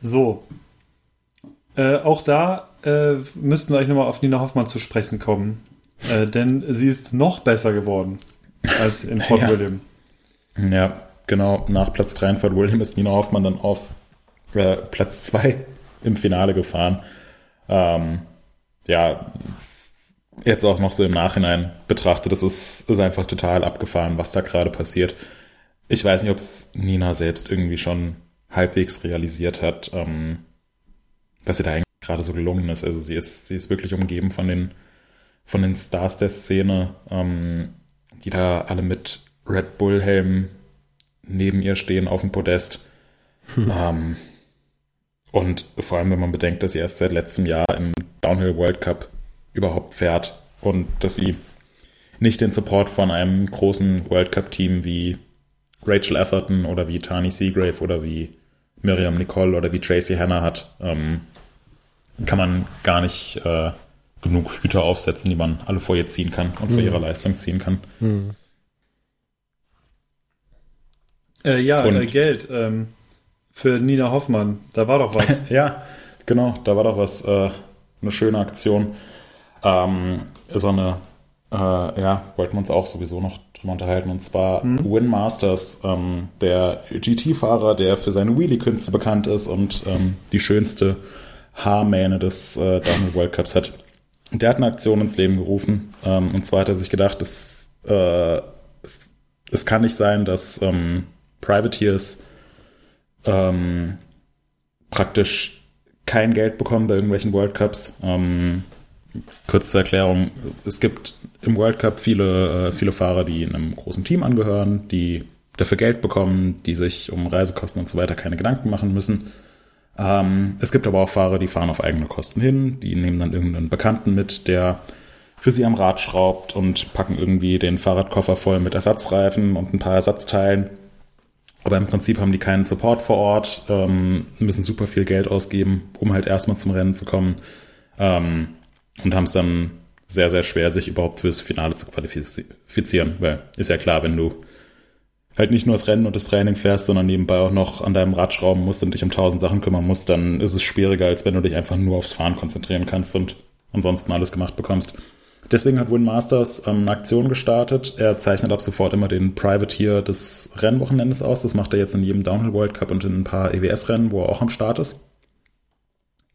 so. Äh, auch da äh, müssten wir eigentlich nochmal auf Nina Hoffmann zu sprechen kommen. Äh, denn sie ist noch besser geworden als in Fort Ja. William. Ja, genau. Nach Platz 3 in Fort William ist Nina Hoffmann dann auf äh, Platz 2 im Finale gefahren. Ähm, ja, jetzt auch noch so im Nachhinein betrachtet, das ist, ist einfach total abgefahren, was da gerade passiert. Ich weiß nicht, ob es Nina selbst irgendwie schon halbwegs realisiert hat, ähm, was ihr da eigentlich gerade so gelungen ist. Also sie ist, sie ist wirklich umgeben von den, von den Stars der Szene, ähm, die da alle mit Red Bull-Helmen neben ihr stehen auf dem Podest. Ähm, und vor allem, wenn man bedenkt, dass sie erst seit letztem Jahr im Downhill World Cup überhaupt fährt und dass sie nicht den Support von einem großen World Cup-Team wie Rachel Atherton oder wie Tani Seagrave oder wie Miriam Nicole oder wie Tracy Hanna hat, ähm, kann man gar nicht äh, genug Hüte aufsetzen, die man alle vor ihr ziehen kann und vor ihrer Leistung ziehen kann. Äh, ja, Und- äh, Geld ähm, für Nina Hoffmann. Da war doch was. Ja, genau, da war doch was, äh, eine schöne Aktion. Ähm, so eine, äh, ja, wollten wir uns auch sowieso noch drüber unterhalten, und zwar Win Masters, ähm, der GT-Fahrer, der für seine Wheelie-Künste bekannt ist und ähm, die schönste Haarmähne des äh, Downhill World Cups hat. Der hat eine Aktion ins Leben gerufen, ähm, und zwar hat er sich gedacht, es, äh, es, es kann nicht sein, dass ähm, Privateers ähm, praktisch kein Geld bekommen bei irgendwelchen World Cups. Kurz zur Erklärung, es gibt im World Cup viele, äh, viele Fahrer, die einem großen Team angehören, die dafür Geld bekommen, die sich um Reisekosten und so weiter keine Gedanken machen müssen. Ähm, es gibt aber auch Fahrer, die fahren auf eigene Kosten hin, die nehmen dann irgendeinen Bekannten mit, der für sie am Rad schraubt und packen irgendwie den Fahrradkoffer voll mit Ersatzreifen und ein paar Ersatzteilen. Aber im Prinzip haben die keinen Support vor Ort, ähm, müssen super viel Geld ausgeben, um halt erstmal zum Rennen zu kommen. Ähm, und haben es dann sehr, sehr schwer, sich überhaupt fürs Finale zu qualifizieren. Weil ist ja klar, wenn du halt nicht nur das Rennen und das Training fährst, sondern nebenbei auch noch an deinem Rad schrauben musst und dich um tausend Sachen kümmern musst, dann ist es schwieriger, als wenn du dich einfach nur aufs Fahren konzentrieren kannst und ansonsten alles gemacht bekommst. Deswegen hat Win Masters ähm, eine Aktion gestartet. Er zeichnet ab sofort immer den Privateer des Rennwochenendes aus. Das macht er jetzt in jedem Downhill World Cup und in ein paar EWS-Rennen, wo er auch am Start ist.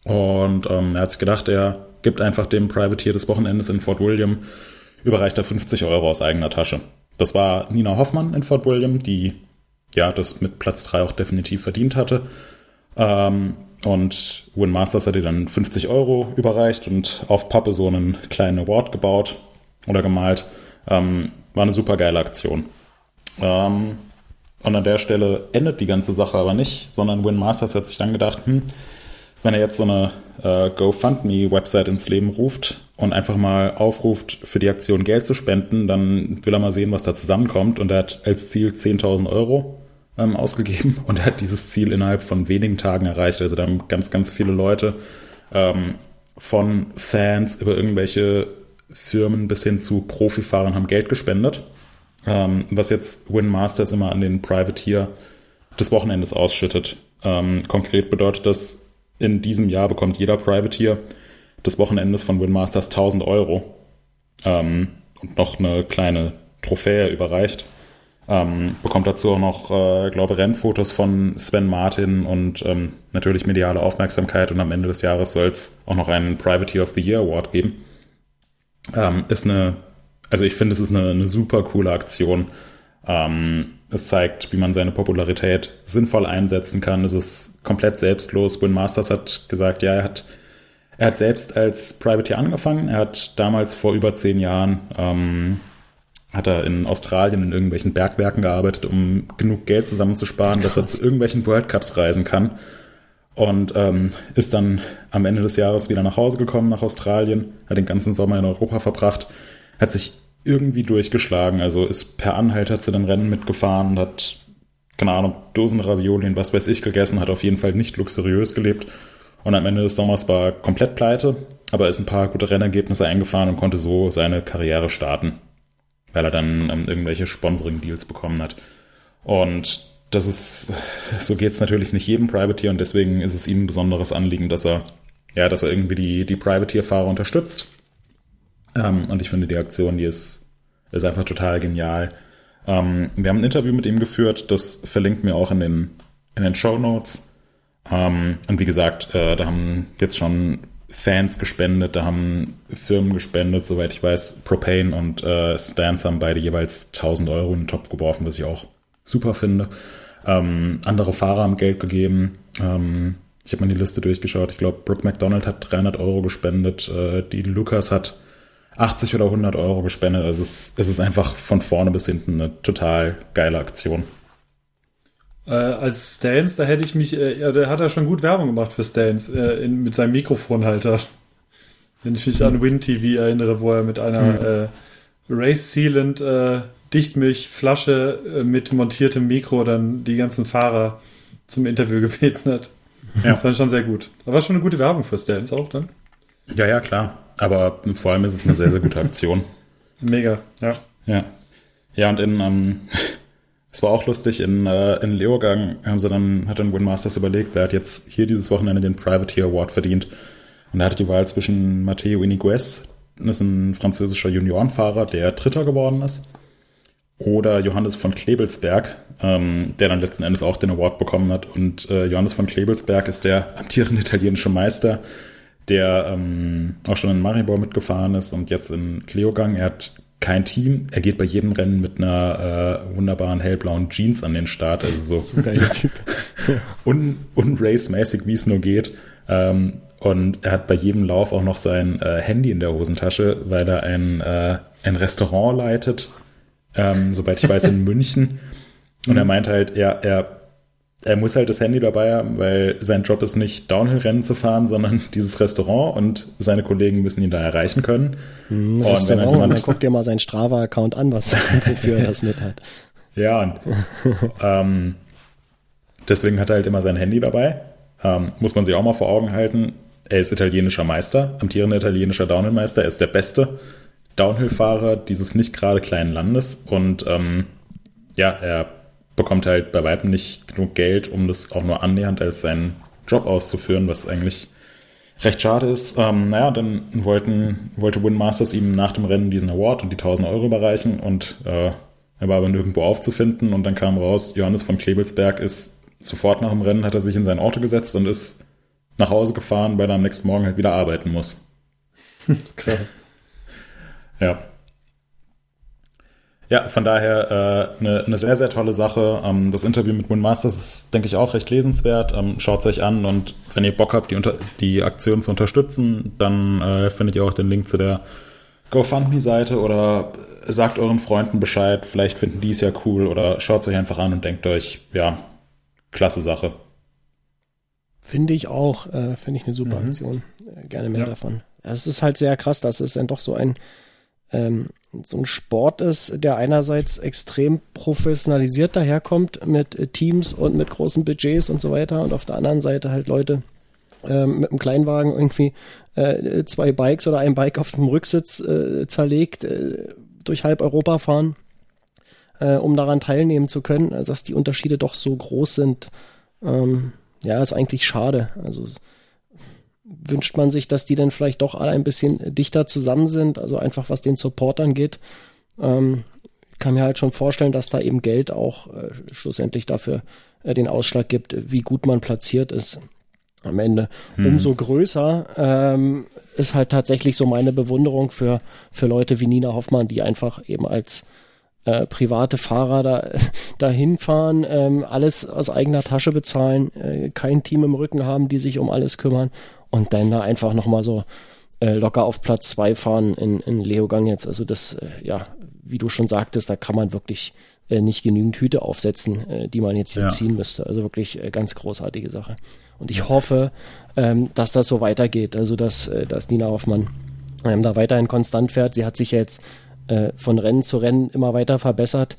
Und ähm, er hat sich gedacht, er gibt einfach dem Privateer des Wochenendes in Fort William, überreicht er 50 Euro aus eigener Tasche. Das war Nina Hoffmann in Fort William, die ja das mit Platz 3 auch definitiv verdient hatte. Ähm, und Win Masters hat ihr dann 50 Euro überreicht und auf Pappe so einen kleinen Award gebaut oder gemalt. Ähm, war eine super geile Aktion. Ähm, und an der Stelle endet die ganze Sache aber nicht, sondern Win Masters hat sich dann gedacht, hm, wenn er jetzt so eine äh, GoFundMe-Website ins Leben ruft und einfach mal aufruft, für die Aktion Geld zu spenden, dann will er mal sehen, was da zusammenkommt. Und er hat als Ziel 10.000 Euro ähm, ausgegeben und er hat dieses Ziel innerhalb von wenigen Tagen erreicht. Also da haben ganz, ganz viele Leute ähm, von Fans über irgendwelche Firmen bis hin zu Profifahrern haben Geld gespendet. Ähm, was jetzt Win Masters immer an den Privateer des Wochenendes ausschüttet. Ähm, konkret bedeutet das, in diesem Jahr bekommt jeder Privateer des Wochenendes von Win Masters 1000 Euro ähm, und noch eine kleine Trophäe überreicht. Ähm, bekommt dazu auch noch, äh, glaube Rennfotos von Sven Martin und ähm, natürlich mediale Aufmerksamkeit und am Ende des Jahres soll es auch noch einen Privateer of the Year Award geben. Ähm, ist eine, also ich finde, es ist eine, eine super coole Aktion. Ähm, es zeigt, wie man seine Popularität sinnvoll einsetzen kann. Es ist komplett selbstlos. Win Masters hat gesagt, ja, er hat, er hat selbst als Privateer angefangen. Er hat damals vor über zehn Jahren ähm, hat er in Australien in irgendwelchen Bergwerken gearbeitet, um genug Geld zusammenzusparen, Krass. dass er zu irgendwelchen World Cups reisen kann. Und ähm, ist dann am Ende des Jahres wieder nach Hause gekommen nach Australien, hat den ganzen Sommer in Europa verbracht, hat sich irgendwie durchgeschlagen, also ist per Anhalter zu den Rennen mitgefahren und hat, keine Ahnung, Dosen Ravioli und was weiß ich gegessen, hat auf jeden Fall nicht luxuriös gelebt. Und am Ende des Sommers war er komplett pleite, aber ist ein paar gute Rennergebnisse eingefahren und konnte so seine Karriere starten weil er dann ähm, irgendwelche Sponsoring-Deals bekommen hat. Und das ist, so geht es natürlich nicht jedem Privateer und deswegen ist es ihm ein besonderes Anliegen, dass er, ja, dass er irgendwie die, die Privateer-Fahrer unterstützt. Ähm, und ich finde die Aktion, die ist, ist einfach total genial. Ähm, wir haben ein Interview mit ihm geführt, das verlinkt mir auch in den, in den Show Notes. Ähm, und wie gesagt, äh, da haben jetzt schon Fans gespendet, da haben Firmen gespendet, soweit ich weiß. Propane und äh, Stance haben beide jeweils 1000 Euro in den Topf geworfen, was ich auch super finde. Ähm, andere Fahrer haben Geld gegeben. Ähm, ich habe mal die Liste durchgeschaut. Ich glaube, Brooke McDonald hat 300 Euro gespendet. Äh, die Lucas hat 80 oder 100 Euro gespendet. Also es ist, es ist einfach von vorne bis hinten eine total geile Aktion. Äh, als Stans, da hätte ich mich, äh, ja, der hat ja schon gut Werbung gemacht für Stans äh, in, mit seinem Mikrofonhalter. Wenn ich mich mhm. an Win TV erinnere, wo er mit einer mhm. äh, Race Sealant äh, Dichtmilchflasche äh, mit montiertem Mikro dann die ganzen Fahrer zum Interview gebeten hat. Ja. Das fand ich schon sehr gut. Aber war schon eine gute Werbung für Stans auch dann. Ja, ja, klar. Aber vor allem ist es eine sehr, sehr gute Aktion. Mega, ja. Ja. Ja, und in, ähm, es war auch lustig, in, äh, in Leogang haben sie dann, hat dann Win Masters überlegt, wer hat jetzt hier dieses Wochenende den Privateer Award verdient. Und er hatte die Wahl zwischen Matteo Iniguez, das ist ein französischer Juniorenfahrer, der Dritter geworden ist, oder Johannes von Klebelsberg, ähm, der dann letzten Endes auch den Award bekommen hat. Und äh, Johannes von Klebelsberg ist der amtierende italienische Meister, der ähm, auch schon in Maribor mitgefahren ist und jetzt in Leogang. Er hat kein Team. Er geht bei jedem Rennen mit einer äh, wunderbaren hellblauen Jeans an den Start. Also so, so Typ. un, unrace-mäßig, wie es nur geht. Ähm, und er hat bei jedem Lauf auch noch sein äh, Handy in der Hosentasche, weil er ein, äh, ein Restaurant leitet, ähm, soweit ich weiß, in München. Und er meint halt, ja, er er muss halt das Handy dabei haben, weil sein Job ist nicht Downhill-Rennen zu fahren, sondern dieses Restaurant und seine Kollegen müssen ihn da erreichen können. Hm, und Restaurant, wenn dann, jemand, dann guckt dir mal seinen Strava-Account an, was wofür er das mit hat. Ja, und ähm, deswegen hat er halt immer sein Handy dabei. Ähm, muss man sich auch mal vor Augen halten. Er ist italienischer Meister, amtierender italienischer Downhill-Meister. Er ist der beste Downhill-Fahrer dieses nicht gerade kleinen Landes und ähm, ja, er bekommt halt bei weitem nicht genug Geld, um das auch nur annähernd als seinen Job auszuführen, was eigentlich recht schade ist. Ähm, naja, dann wollten, wollte Win Masters ihm nach dem Rennen diesen Award und die 1000 Euro überreichen und äh, er war aber nirgendwo aufzufinden und dann kam raus, Johannes von Klebelsberg ist sofort nach dem Rennen, hat er sich in sein Auto gesetzt und ist nach Hause gefahren, weil er am nächsten Morgen halt wieder arbeiten muss. Krass. Ja, ja, von daher äh, eine, eine sehr, sehr tolle Sache. Ähm, das Interview mit Moon Masters ist, denke ich, auch recht lesenswert. Ähm, Schaut es euch an und wenn ihr Bock habt, die, unter die Aktion zu unterstützen, dann äh, findet ihr auch den Link zu der GoFundMe-Seite oder sagt euren Freunden Bescheid. Vielleicht finden die es ja cool oder schaut es euch einfach an und denkt euch, ja, klasse Sache. Finde ich auch, äh, finde ich eine super mhm. Aktion. Äh, gerne mehr ja. davon. Es ist halt sehr krass, dass es dann doch so ein ähm, so ein Sport ist, der einerseits extrem professionalisiert daherkommt mit Teams und mit großen Budgets und so weiter und auf der anderen Seite halt Leute ähm, mit einem Kleinwagen irgendwie äh, zwei Bikes oder ein Bike auf dem Rücksitz äh, zerlegt, äh, durch halb Europa fahren, äh, um daran teilnehmen zu können. Also dass die Unterschiede doch so groß sind, ähm, ja, ist eigentlich schade. Also wünscht man sich, dass die dann vielleicht doch alle ein bisschen dichter zusammen sind, also einfach was den Support angeht. Ähm, kann mir halt schon vorstellen, dass da eben Geld auch äh, schlussendlich dafür äh, den Ausschlag gibt, wie gut man platziert ist am Ende. Hm. Umso größer ähm, ist halt tatsächlich so meine Bewunderung für, für Leute wie Nina Hoffmann, die einfach eben als äh, private Fahrer da dahin fahren, ähm, alles aus eigener Tasche bezahlen, äh, kein Team im Rücken haben, die sich um alles kümmern und dann da einfach nochmal so äh, locker auf Platz zwei fahren in, in Leogang jetzt. Also das, äh, ja, wie du schon sagtest, da kann man wirklich äh, nicht genügend Hüte aufsetzen, äh, die man jetzt hier ja. ziehen müsste. Also wirklich äh, ganz großartige Sache. Und ich hoffe, ähm, dass das so weitergeht. Also dass, äh, dass Nina Hoffmann ähm, da weiterhin konstant fährt. Sie hat sich ja jetzt äh, von Rennen zu Rennen immer weiter verbessert.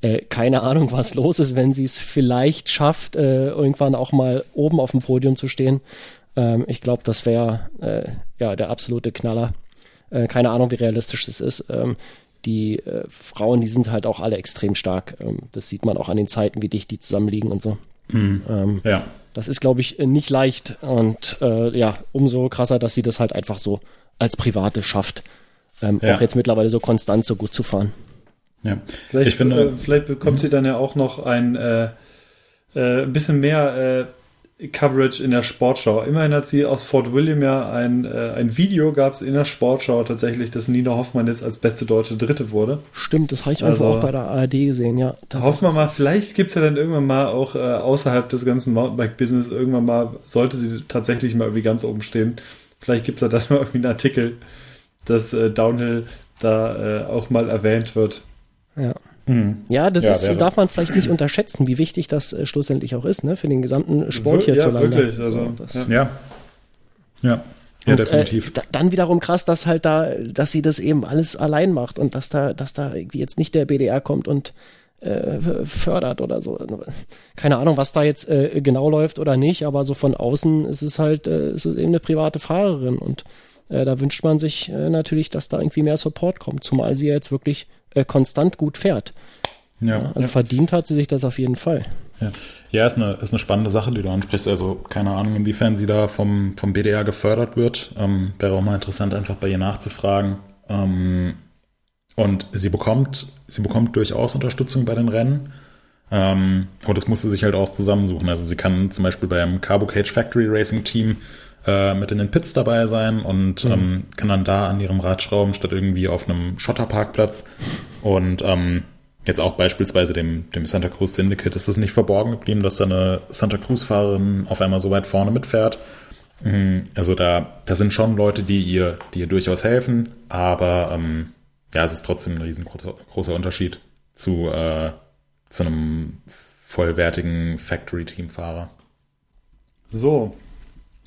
Äh, keine Ahnung, was los ist, wenn sie es vielleicht schafft, äh, irgendwann auch mal oben auf dem Podium zu stehen. Ähm, ich glaube, das wäre äh, ja der absolute Knaller. Äh, keine Ahnung, wie realistisch das ist. Ähm, die äh, Frauen, die sind halt auch alle extrem stark. Ähm, das sieht man auch an den Zeiten, wie dicht die zusammenliegen und so. Mhm. Ähm, ja. Das ist, glaube ich, nicht leicht. Und äh, ja, umso krasser, dass sie das halt einfach so als Private schafft ähm, ja. auch jetzt mittlerweile so konstant so gut zu fahren. Ja, vielleicht, ich finde, äh, vielleicht bekommt sie dann ja auch noch ein äh, äh, bisschen mehr äh, Coverage in der Sportschau. Immerhin hat sie aus Fort William ja ein, äh, ein Video gab es in der Sportschau tatsächlich, dass Nina Hoffmann jetzt als beste deutsche Dritte wurde. Stimmt, das habe ich also, auch bei der ARD gesehen, ja. Hoffen wir mal, vielleicht gibt es ja dann irgendwann mal auch äh, außerhalb des ganzen Mountainbike-Business irgendwann mal, sollte sie tatsächlich mal irgendwie ganz oben stehen, vielleicht gibt es da dann mal irgendwie einen Artikel, dass äh, Downhill da äh, auch mal erwähnt wird. Ja. Mhm. Ja, das ja, ist, darf man vielleicht nicht unterschätzen, wie wichtig das äh, schlussendlich auch ist, ne, für den gesamten Sport hierzulande. Ja, wirklich. Also, so, ja. ja. Ja, und, definitiv. Äh, dann wiederum krass, dass halt da, dass sie das eben alles allein macht und dass da, dass da irgendwie jetzt nicht der BDR kommt und äh, fördert oder so. Keine Ahnung, was da jetzt äh, genau läuft oder nicht, aber so von außen ist es halt, äh, ist es eben eine private Fahrerin und äh, da wünscht man sich äh, natürlich, dass da irgendwie mehr Support kommt, zumal sie ja jetzt wirklich äh, konstant gut fährt. Ja. ja also ja. verdient hat sie sich das auf jeden Fall. Ja, ja ist, eine, ist eine spannende Sache, die du ansprichst. Also keine Ahnung, inwiefern sie da vom, vom BDR gefördert wird. Ähm, wäre auch mal interessant, einfach bei ihr nachzufragen. Ähm, und sie bekommt, sie bekommt durchaus Unterstützung bei den Rennen. Ähm, aber das musste sich halt auch zusammensuchen. Also sie kann zum Beispiel beim Carbo Cage Factory Racing Team äh, mit in den Pits dabei sein und mhm. ähm, kann dann da an ihrem Rad schrauben, statt irgendwie auf einem Schotterparkplatz. Und ähm, jetzt auch beispielsweise dem, dem Santa Cruz Syndicate ist es nicht verborgen geblieben, dass da eine Santa Cruz-Fahrerin auf einmal so weit vorne mitfährt. Mhm, also da, da sind schon Leute, die ihr, die ihr durchaus helfen, aber ähm, ja, es ist trotzdem ein riesengroßer Unterschied zu, äh, zu einem vollwertigen Factory-Team-Fahrer. So,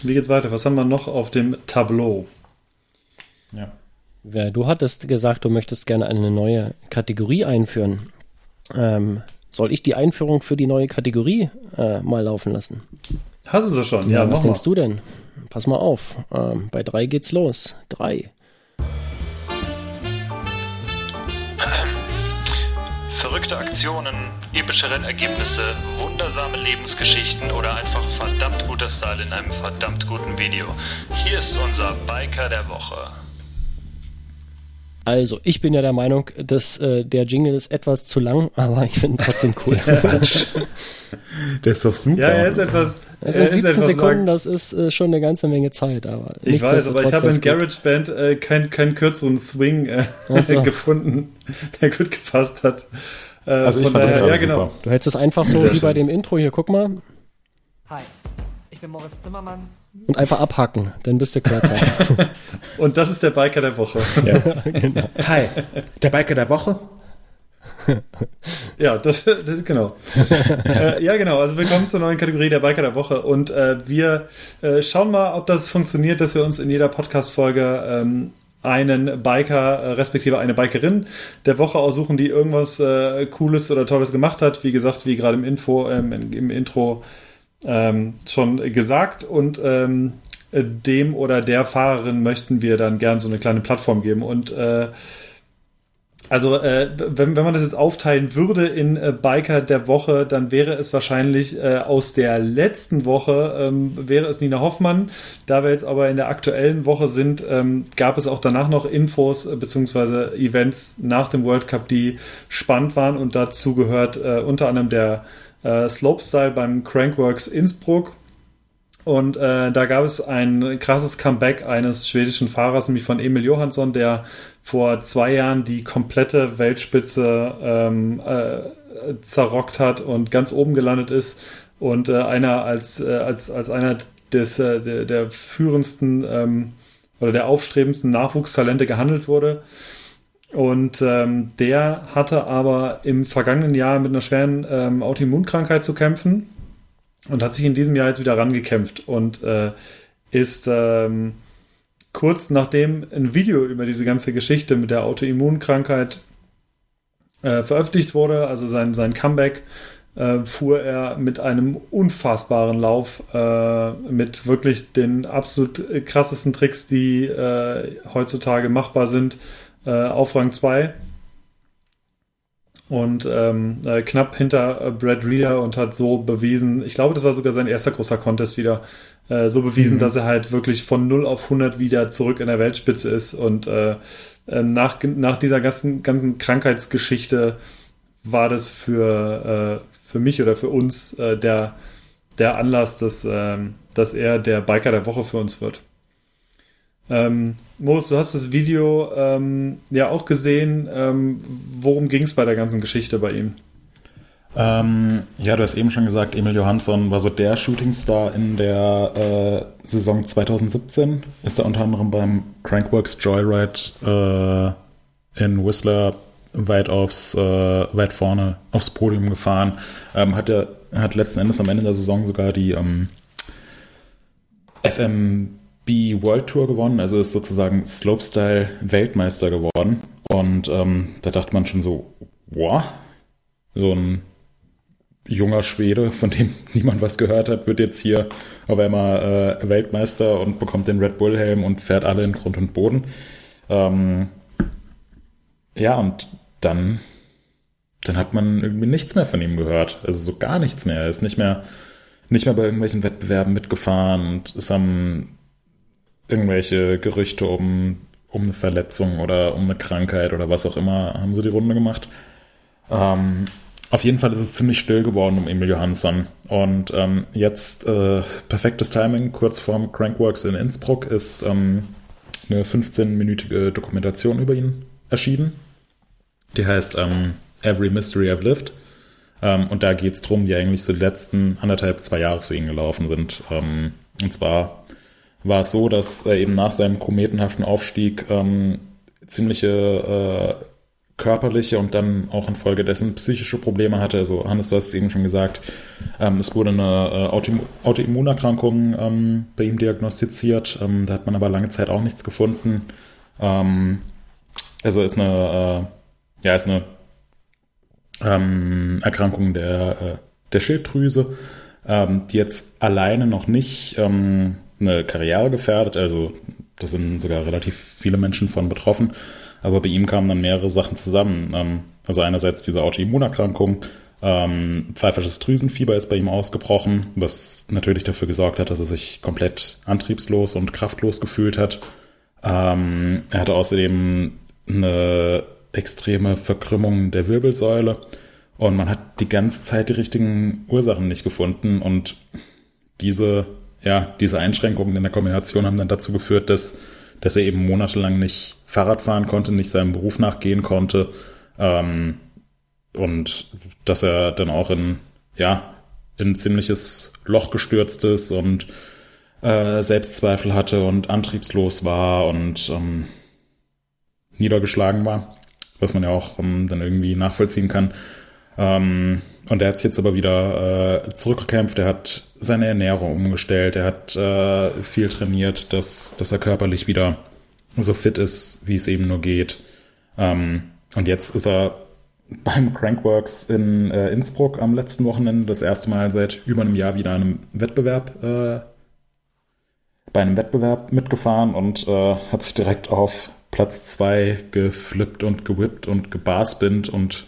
wie geht's weiter? Was haben wir noch auf dem Tableau? Ja. Du hattest gesagt, du möchtest gerne eine neue Kategorie einführen. Ähm, soll ich die Einführung für die neue Kategorie äh, mal laufen lassen? Hast du sie schon? Ja, ja was denkst mal. du denn? Pass mal auf. Ähm, bei drei geht's los. Drei. Verrückte Aktionen, epische Rennergebnisse, wundersame Lebensgeschichten oder einfach verdammt guter Style in einem verdammt guten Video. Hier ist unser Biker der Woche. Also, ich bin ja der Meinung, dass äh, der Jingle ist etwas zu lang, aber ich finde ihn trotzdem cool. Quatsch. der ist doch super. Ja, er ist etwas. Das sind 17 Sekunden, lang. das ist äh, schon eine ganze Menge Zeit. Aber ich weiß, aber ich habe in GarageBand äh, keinen kein kürzeren Swing äh, so. gefunden, der gut gepasst hat. Äh, also ich fand daher, das ja, genau. super. Du hättest es einfach so Sehr wie schön. bei dem Intro hier, guck mal. Hi, ich bin Moritz Zimmermann. Und einfach abhacken, dann bist du kürzer. Und das ist der Biker der Woche. Ja. genau. Hi, der Biker der Woche. ja, das, das genau. äh, ja, genau. Also willkommen zur neuen Kategorie der Biker der Woche. Und äh, wir äh, schauen mal, ob das funktioniert, dass wir uns in jeder Podcast-Folge ähm, einen Biker, äh, respektive eine Bikerin der Woche aussuchen, die irgendwas äh, Cooles oder Tolles gemacht hat. Wie gesagt, wie gerade im Info, ähm, im Intro ähm, schon gesagt. Und ähm, dem oder der Fahrerin möchten wir dann gern so eine kleine Plattform geben. Und äh, also, äh, wenn, wenn man das jetzt aufteilen würde in äh, Biker der Woche, dann wäre es wahrscheinlich äh, aus der letzten Woche, ähm, wäre es Nina Hoffmann. Da wir jetzt aber in der aktuellen Woche sind, ähm, gab es auch danach noch Infos äh, bzw. Events nach dem World Cup, die spannend waren und dazu gehört äh, unter anderem der äh, Slopestyle beim Crankworks Innsbruck. Und äh, da gab es ein krasses Comeback eines schwedischen Fahrers, nämlich von Emil Johansson, der vor zwei Jahren die komplette Weltspitze ähm, äh, zerrockt hat und ganz oben gelandet ist und äh, einer als, äh, als, als einer des, äh, der, der, führendsten ähm, oder der aufstrebendsten Nachwuchstalente gehandelt wurde. Und ähm, der hatte aber im vergangenen Jahr mit einer schweren ähm, Autoimmunkrankheit zu kämpfen und hat sich in diesem Jahr jetzt wieder rangekämpft und äh, ist ähm, kurz nachdem ein Video über diese ganze Geschichte mit der Autoimmunkrankheit äh, veröffentlicht wurde, also sein, sein Comeback, äh, fuhr er mit einem unfassbaren Lauf, äh, mit wirklich den absolut krassesten Tricks, die äh, heutzutage machbar sind, äh, auf Rang 2 und ähm, äh, knapp hinter äh, Brad Reader und hat so bewiesen, ich glaube, das war sogar sein erster großer Contest wieder, äh, so bewiesen, mhm. dass er halt wirklich von 0 auf 100 wieder zurück in der Weltspitze ist und äh, äh, nach, nach dieser ganzen, ganzen Krankheitsgeschichte war das für, äh, für mich oder für uns äh, der, der Anlass, dass, äh, dass er der Biker der Woche für uns wird. Ähm, Moritz, du hast das Video ähm, ja auch gesehen. Ähm, worum ging es bei der ganzen Geschichte bei ihm? Ähm, ja, du hast eben schon gesagt, Emil Johansson war so der Shootingstar in der äh, Saison 2017. Ist er unter anderem beim Crankworks Joyride äh, in Whistler weit aufs, äh, weit vorne aufs Podium gefahren. Ähm, hat er hat letzten Endes am Ende der Saison sogar die ähm, FM World Tour gewonnen, also ist sozusagen Slopestyle Weltmeister geworden. Und ähm, da dachte man schon so, wow, so ein junger Schwede, von dem niemand was gehört hat, wird jetzt hier auf einmal äh, Weltmeister und bekommt den Red Bull Helm und fährt alle in Grund und Boden. Ähm, ja, und dann, dann hat man irgendwie nichts mehr von ihm gehört. Also so gar nichts mehr. Er ist nicht mehr, nicht mehr bei irgendwelchen Wettbewerben mitgefahren und ist am irgendwelche Gerüchte um, um eine Verletzung oder um eine Krankheit oder was auch immer haben sie die Runde gemacht. Ähm, auf jeden Fall ist es ziemlich still geworden um Emil Johansson. Und ähm, jetzt äh, perfektes Timing, kurz vorm Crankworks in Innsbruck ist ähm, eine 15-minütige Dokumentation über ihn erschienen. Die heißt ähm, Every Mystery I've Lived. Ähm, und da geht es darum, wie eigentlich so die letzten anderthalb, zwei Jahre für ihn gelaufen sind. Ähm, und zwar war es so, dass er eben nach seinem kometenhaften Aufstieg ähm, ziemliche äh, körperliche und dann auch infolgedessen psychische Probleme hatte. Also Hannes, du hast es eben schon gesagt, ähm, es wurde eine äh, Autoim Autoimmunerkrankung ähm, bei ihm diagnostiziert. Ähm, da hat man aber lange Zeit auch nichts gefunden. Ähm, also ist eine, äh, ja, ist eine ähm, Erkrankung der, äh, der Schilddrüse, ähm, die jetzt alleine noch nicht eine Karriere gefährdet. Also da sind sogar relativ viele Menschen von betroffen. Aber bei ihm kamen dann mehrere Sachen zusammen. Ähm, also einerseits diese Autoimmunerkrankung, ähm, pfeifisches Drüsenfieber ist bei ihm ausgebrochen, was natürlich dafür gesorgt hat, dass er sich komplett antriebslos und kraftlos gefühlt hat. Ähm, er hatte außerdem eine extreme Verkrümmung der Wirbelsäule und man hat die ganze Zeit die richtigen Ursachen nicht gefunden und diese ja, diese Einschränkungen in der Kombination haben dann dazu geführt, dass, dass er eben monatelang nicht Fahrrad fahren konnte, nicht seinem Beruf nachgehen konnte ähm, und dass er dann auch in, ja, in ein ziemliches Loch gestürzt ist und äh, Selbstzweifel hatte und antriebslos war und ähm, niedergeschlagen war, was man ja auch ähm, dann irgendwie nachvollziehen kann. Ähm, und er hat es jetzt aber wieder äh, zurückgekämpft. Er hat seine Ernährung umgestellt. Er hat äh, viel trainiert, dass, dass er körperlich wieder so fit ist, wie es eben nur geht. Ähm, und jetzt ist er beim Crankworks in äh, Innsbruck am letzten Wochenende das erste Mal seit über einem Jahr wieder einem Wettbewerb äh, bei einem Wettbewerb mitgefahren und äh, hat sich direkt auf Platz 2 geflippt und gewippt und gebarspinnt und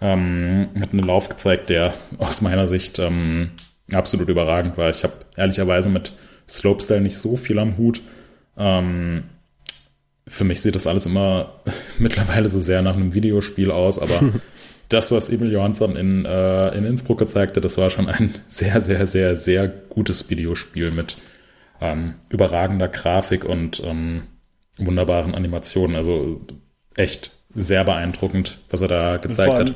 ähm, hat einen Lauf gezeigt, der aus meiner Sicht ähm, absolut überragend war. Ich habe ehrlicherweise mit Slopestyle nicht so viel am Hut. Ähm, für mich sieht das alles immer mittlerweile so sehr nach einem Videospiel aus, aber das, was Emil Johansson in, äh, in Innsbruck gezeigt hat, das war schon ein sehr, sehr, sehr, sehr gutes Videospiel mit ähm, überragender Grafik und ähm, wunderbaren Animationen. Also echt sehr beeindruckend, was er da gezeigt hat.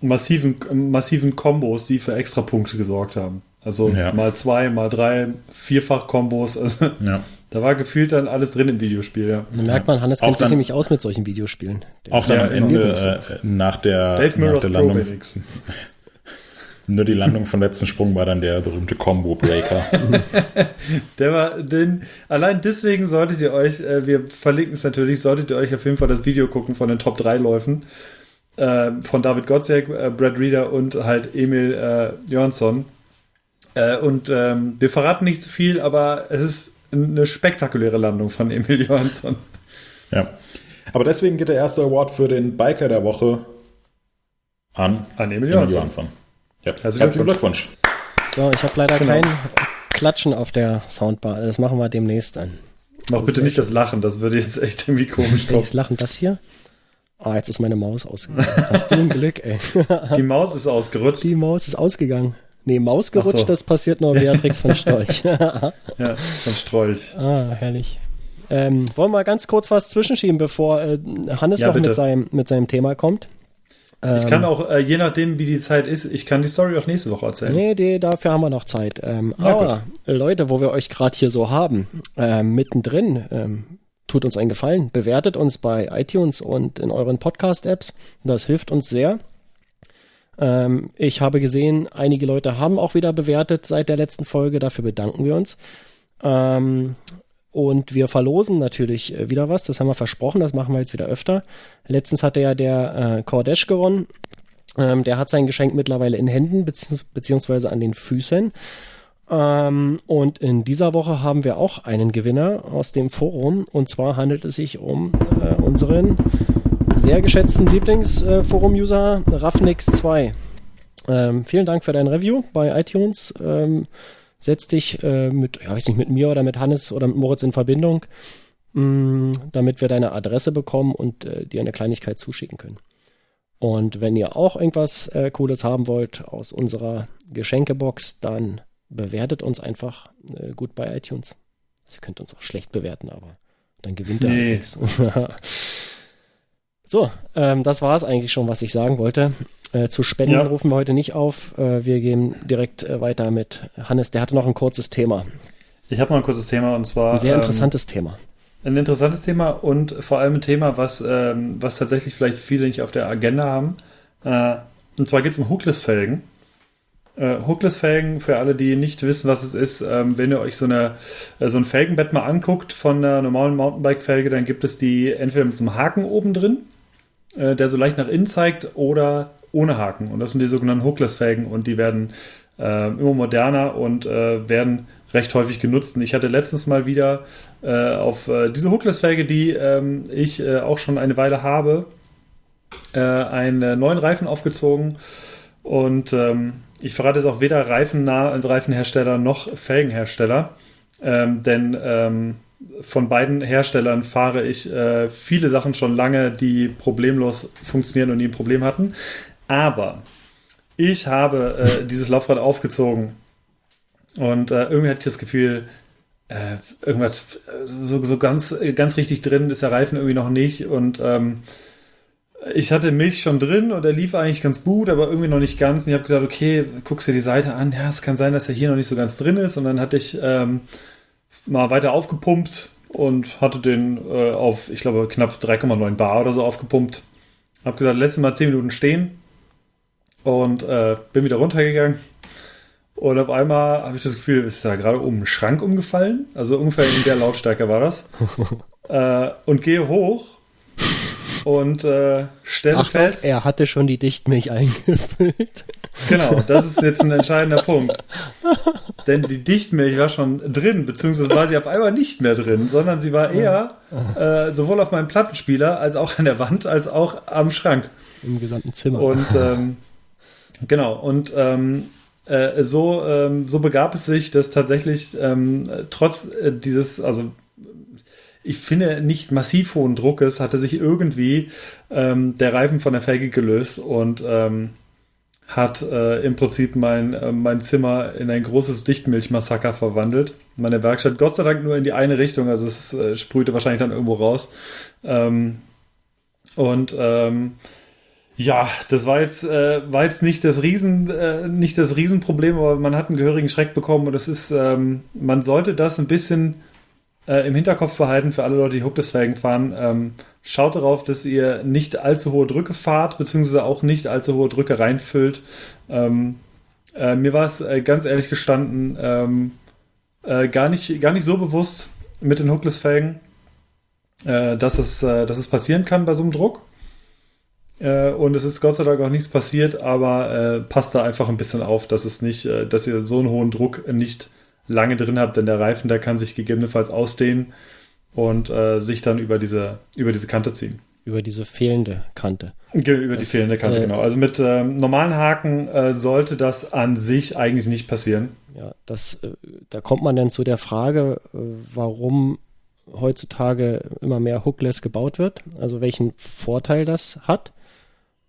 Massiven, massiven Kombos, die für extra Punkte gesorgt haben. Also ja. mal zwei, mal drei, vierfach Kombos. Also ja. da war gefühlt dann alles drin im Videospiel. Ja. Da merkt man, Hannes kennt sich nämlich aus mit solchen Videospielen. Der auch dann am Ende äh, nach der, Dave nach der Landung. Nur die Landung von letzten Sprung war dann der berühmte Combo Breaker. der war, den, allein deswegen solltet ihr euch, äh, wir verlinken es natürlich, solltet ihr euch auf jeden Fall das Video gucken von den Top 3 Läufen. Äh, von David Gottsek, äh, Brad Reader und halt Emil äh, Jörnsson. Äh, und ähm, wir verraten nicht zu viel, aber es ist eine spektakuläre Landung von Emil Johansson. Ja. Aber deswegen geht der erste Award für den Biker der Woche an, an Emil Johansson. Johansson. Ja, herzlichen, herzlichen Glückwunsch. So, ich habe leider genau. kein Klatschen auf der Soundbar. Das machen wir demnächst dann. Mach bitte nicht das Lachen, das würde jetzt echt irgendwie komisch kommen. Das Lachen, das hier? Ah, jetzt ist meine Maus ausgegangen. Hast du ein Glück, ey. Die Maus ist ausgerutscht. Die Maus ist ausgegangen. Nee, Maus gerutscht, so. das passiert nur Beatrix von Storch. ja, von Strolch. Ah, herrlich. Ähm, wollen wir mal ganz kurz was zwischenschieben, bevor äh, Hannes ja, noch mit seinem, mit seinem Thema kommt? Ich kann ähm, auch, äh, je nachdem, wie die Zeit ist, ich kann die Story auch nächste Woche erzählen. Nee, die, dafür haben wir noch Zeit. Ähm, ja, aber gut. Leute, wo wir euch gerade hier so haben, äh, mittendrin, ähm, tut uns einen Gefallen, bewertet uns bei iTunes und in euren Podcast-Apps. Das hilft uns sehr. Ähm, ich habe gesehen, einige Leute haben auch wieder bewertet seit der letzten Folge. Dafür bedanken wir uns. Ähm, und wir verlosen natürlich äh, wieder was. Das haben wir versprochen. Das machen wir jetzt wieder öfter. Letztens hatte ja der äh, Kordesh gewonnen. Ähm, der hat sein Geschenk mittlerweile in Händen bezieh beziehungsweise an den Füßen. Ähm, und in dieser Woche haben wir auch einen Gewinner aus dem Forum. Und zwar handelt es sich um äh, unseren sehr geschätzten Lieblingsforum-User äh, Raffnix2. Ähm, vielen Dank für dein Review bei iTunes. Ähm, setz dich äh, mit, ja, weiß nicht, mit mir oder mit Hannes oder mit Moritz in Verbindung, mh, mm, damit wir deine Adresse bekommen und äh, dir eine Kleinigkeit zuschicken können. Und wenn ihr auch irgendwas äh, Cooles haben wollt aus unserer Geschenkebox, dann bewertet uns einfach äh, gut bei iTunes. Also ihr könnt uns auch schlecht bewerten, aber dann gewinnt ihr nee. nichts. so, ähm, das war es eigentlich schon, was ich sagen wollte. Äh, zu Spenden ja. rufen wir heute nicht auf. Äh, wir gehen direkt äh, weiter mit Hannes. Der hatte noch ein kurzes Thema. Ich habe noch ein kurzes Thema und zwar. Ein sehr interessantes ähm, Thema. Ein interessantes Thema und vor allem ein Thema, was, ähm, was tatsächlich vielleicht viele nicht auf der Agenda haben. Äh, und zwar geht es um Hookless-Felgen. Äh, Hookless-Felgen, für alle, die nicht wissen, was es ist, ähm, wenn ihr euch so, eine, äh, so ein Felgenbett mal anguckt von einer normalen Mountainbike-Felge, dann gibt es die entweder mit so einem Haken oben drin, äh, der so leicht nach innen zeigt, oder ohne Haken. Und das sind die sogenannten Hookless-Felgen und die werden äh, immer moderner und äh, werden recht häufig genutzt. Und ich hatte letztens mal wieder äh, auf äh, diese Hookless-Felge, die ähm, ich äh, auch schon eine Weile habe, äh, einen neuen Reifen aufgezogen. Und ähm, ich verrate jetzt auch weder Reifennah Reifenhersteller noch Felgenhersteller. Ähm, denn ähm, von beiden Herstellern fahre ich äh, viele Sachen schon lange, die problemlos funktionieren und nie ein Problem hatten. Aber ich habe äh, dieses Laufrad aufgezogen und äh, irgendwie hatte ich das Gefühl, äh, irgendwas so, so, ganz, ganz richtig drin ist der Reifen irgendwie noch nicht und ähm, ich hatte Milch schon drin und er lief eigentlich ganz gut, aber irgendwie noch nicht ganz. Und ich habe gedacht, okay, guckst dir die Seite an. Ja, es kann sein, dass er hier noch nicht so ganz drin ist. Und dann hatte ich ähm, mal weiter aufgepumpt und hatte den äh, auf, ich glaube, knapp 3,9 Bar oder so aufgepumpt. Hab gesagt, lässt ihn mal 10 Minuten stehen und äh, bin wieder runtergegangen Und auf einmal habe ich das Gefühl, ist da gerade oben ein Schrank umgefallen. Also ungefähr in der Lautstärke war das. äh, und gehe hoch und äh, stelle Achtung, fest. er hatte schon die Dichtmilch eingefüllt. Genau, das ist jetzt ein entscheidender Punkt. Denn die Dichtmilch war schon drin, beziehungsweise war sie auf einmal nicht mehr drin, sondern sie war eher äh, sowohl auf meinem Plattenspieler als auch an der Wand, als auch am Schrank. Im gesamten Zimmer. Und ähm, genau, und ähm, äh, so, ähm, so begab es sich, dass tatsächlich ähm, trotz äh, dieses, also ich finde, nicht massiv hohen Druckes hatte sich irgendwie ähm, der Reifen von der Felge gelöst und ähm, hat äh, im Prinzip mein, äh, mein Zimmer in ein großes Dichtmilchmassaker verwandelt. Meine Werkstatt, Gott sei Dank nur in die eine Richtung, also es äh, sprühte wahrscheinlich dann irgendwo raus. Ähm, und ähm, ja, das war jetzt, äh, war jetzt nicht das Riesen, äh, nicht das Riesenproblem, aber man hat einen gehörigen Schreck bekommen und es ist, ähm, man sollte das ein bisschen äh, im Hinterkopf behalten für alle Leute, die Hookless-Felgen fahren. Ähm, schaut darauf, dass ihr nicht allzu hohe Drücke fahrt, beziehungsweise auch nicht allzu hohe Drücke reinfüllt. Ähm, äh, mir war es äh, ganz ehrlich gestanden ähm, äh, gar, nicht, gar nicht so bewusst mit den Hookless-Felgen, dass, es, dass es passieren kann bei so einem Druck. Äh, und es ist Gott sei Dank auch nichts passiert, aber passt da einfach ein bisschen auf, dass es nicht, dass ihr so einen hohen Druck nicht lange drin habt, denn der Reifen, der kann sich gegebenenfalls ausdehnen und äh, sich dann über diese, über diese Kante ziehen. Über diese fehlende Kante. Ge über das, die fehlende Kante, äh, genau. Also mit ähm, normalen Haken äh, sollte das an sich eigentlich nicht passieren. Ja, das, äh, da kommt man dann zu der Frage, äh, warum heutzutage immer mehr Hookless gebaut wird, also welchen Vorteil das hat.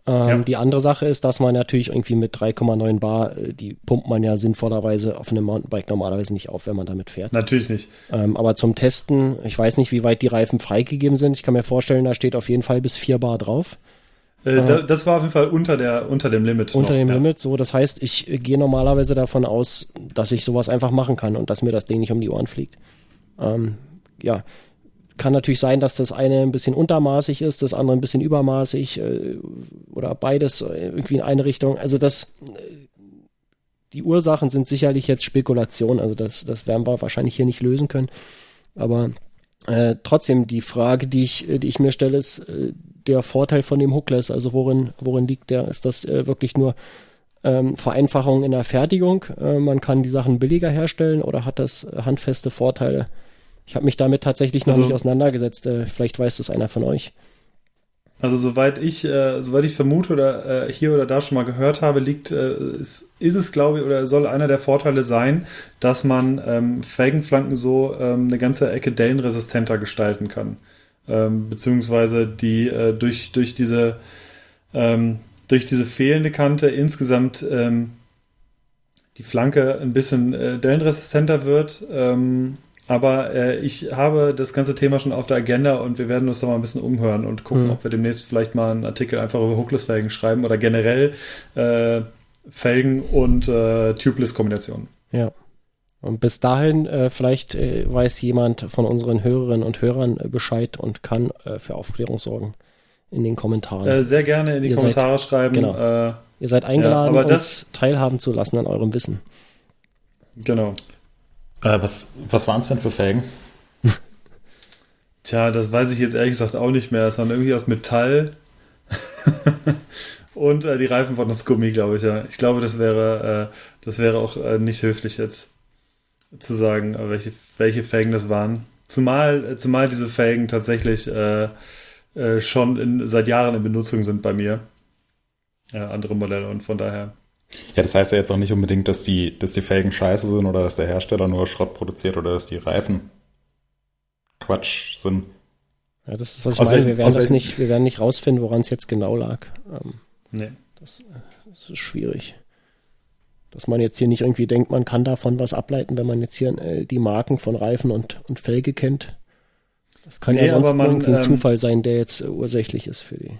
Ähm, ja. Die andere Sache ist, dass man natürlich irgendwie mit 3,9 Bar, äh, die pumpt man ja sinnvollerweise auf einem Mountainbike normalerweise nicht auf, wenn man damit fährt. Natürlich nicht. Ähm, aber zum Testen, ich weiß nicht, wie weit die Reifen freigegeben sind. Ich kann mir vorstellen, da steht auf jeden Fall bis 4 Bar drauf. Äh, äh, das war auf jeden Fall unter, der, unter dem Limit. Unter noch, dem ja. Limit, so. Das heißt, ich gehe normalerweise davon aus, dass ich sowas einfach machen kann und dass mir das Ding nicht um die Ohren fliegt. Ähm, ja, kann natürlich sein, dass das eine ein bisschen untermaßig ist, das andere ein bisschen übermaßig äh, oder beides irgendwie in eine Richtung. Also das, äh, die Ursachen sind sicherlich jetzt Spekulation, also das, das werden wir wahrscheinlich hier nicht lösen können. Aber äh, trotzdem die Frage, die ich, die ich mir stelle, ist äh, der Vorteil von dem Hookless. Also worin, worin liegt der? Ist das äh, wirklich nur ähm, Vereinfachung in der Fertigung? Äh, man kann die Sachen billiger herstellen oder hat das handfeste Vorteile? Ich habe mich damit tatsächlich noch also, nicht auseinandergesetzt. Äh, vielleicht weiß das einer von euch. Also soweit ich, äh, soweit ich vermute oder äh, hier oder da schon mal gehört habe, liegt, äh, ist, ist, es glaube ich oder soll einer der Vorteile sein, dass man ähm, Felgenflanken so ähm, eine ganze Ecke dellenresistenter gestalten kann, ähm, beziehungsweise die äh, durch durch diese ähm, durch diese fehlende Kante insgesamt ähm, die Flanke ein bisschen äh, dellenresistenter wird ähm, aber äh, ich habe das ganze Thema schon auf der Agenda und wir werden uns da mal ein bisschen umhören und gucken, mhm. ob wir demnächst vielleicht mal einen Artikel einfach über Hookless-Felgen schreiben oder generell äh, Felgen und äh, Tubeless-Kombinationen. Ja. Und bis dahin, äh, vielleicht äh, weiß jemand von unseren Hörerinnen und Hörern äh, Bescheid und kann äh, für Aufklärung sorgen in den Kommentaren. Äh, sehr gerne in die Ihr Kommentare seid, schreiben. Genau. Äh, Ihr seid eingeladen, ja, uns das, teilhaben zu lassen an eurem Wissen. Genau. Äh, was was waren es denn für Felgen? Tja, das weiß ich jetzt ehrlich gesagt auch nicht mehr. Es waren irgendwie aus Metall. Und äh, die Reifen waren aus Gummi, glaube ich, ja. Ich glaube, das wäre, äh, das wäre auch äh, nicht höflich jetzt zu sagen, äh, welche, welche Felgen das waren. Zumal, äh, zumal diese Felgen tatsächlich schon in, seit Jahren in Benutzung sind bei mir. Ja, andere Modelle und von daher. Ja, das heißt ja jetzt auch nicht unbedingt, dass die, dass die Felgen scheiße sind oder dass der Hersteller nur Schrott produziert oder dass die Reifen Quatsch sind. Ja, das ist, was ich aus meine. Wir werden, das nicht, wir werden nicht rausfinden, woran es jetzt genau lag. Ähm, nee. Das, das, ist schwierig. Dass man jetzt hier nicht irgendwie denkt, man kann davon was ableiten, wenn man jetzt hier äh, die Marken von Reifen und, und Felge kennt. Das kann nee, ja sonst man, irgendwie ein ähm, Zufall sein, der jetzt äh, ursächlich ist für die.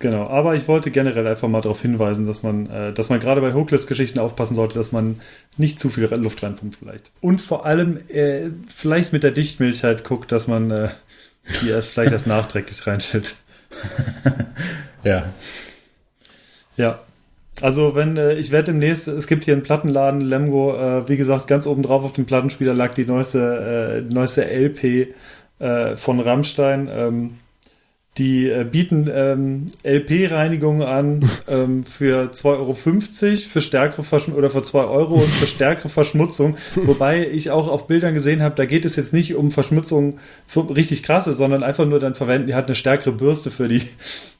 Genau, aber ich wollte generell einfach mal darauf hinweisen, dass man, äh, dass man gerade bei Hookless-Geschichten aufpassen sollte, dass man nicht zu viel Luft reinpumpt vielleicht. Und vor allem äh, vielleicht mit der Dichtmilch halt guckt, dass man äh, die erst vielleicht erst nachträglich reinschüttet. ja. Ja. Also wenn äh, ich werde demnächst, es gibt hier einen Plattenladen, Lemgo, äh, wie gesagt, ganz oben drauf auf dem Plattenspieler lag die neueste, äh, neueste LP äh, von Rammstein. Ähm, die äh, bieten ähm, LP-Reinigungen an ähm, für 2,50 Euro für stärkere Verschmutzung oder für 2 Euro und für stärkere Verschmutzung. Wobei ich auch auf Bildern gesehen habe, da geht es jetzt nicht um Verschmutzung richtig krasse, sondern einfach nur dann verwenden die halt eine stärkere Bürste für die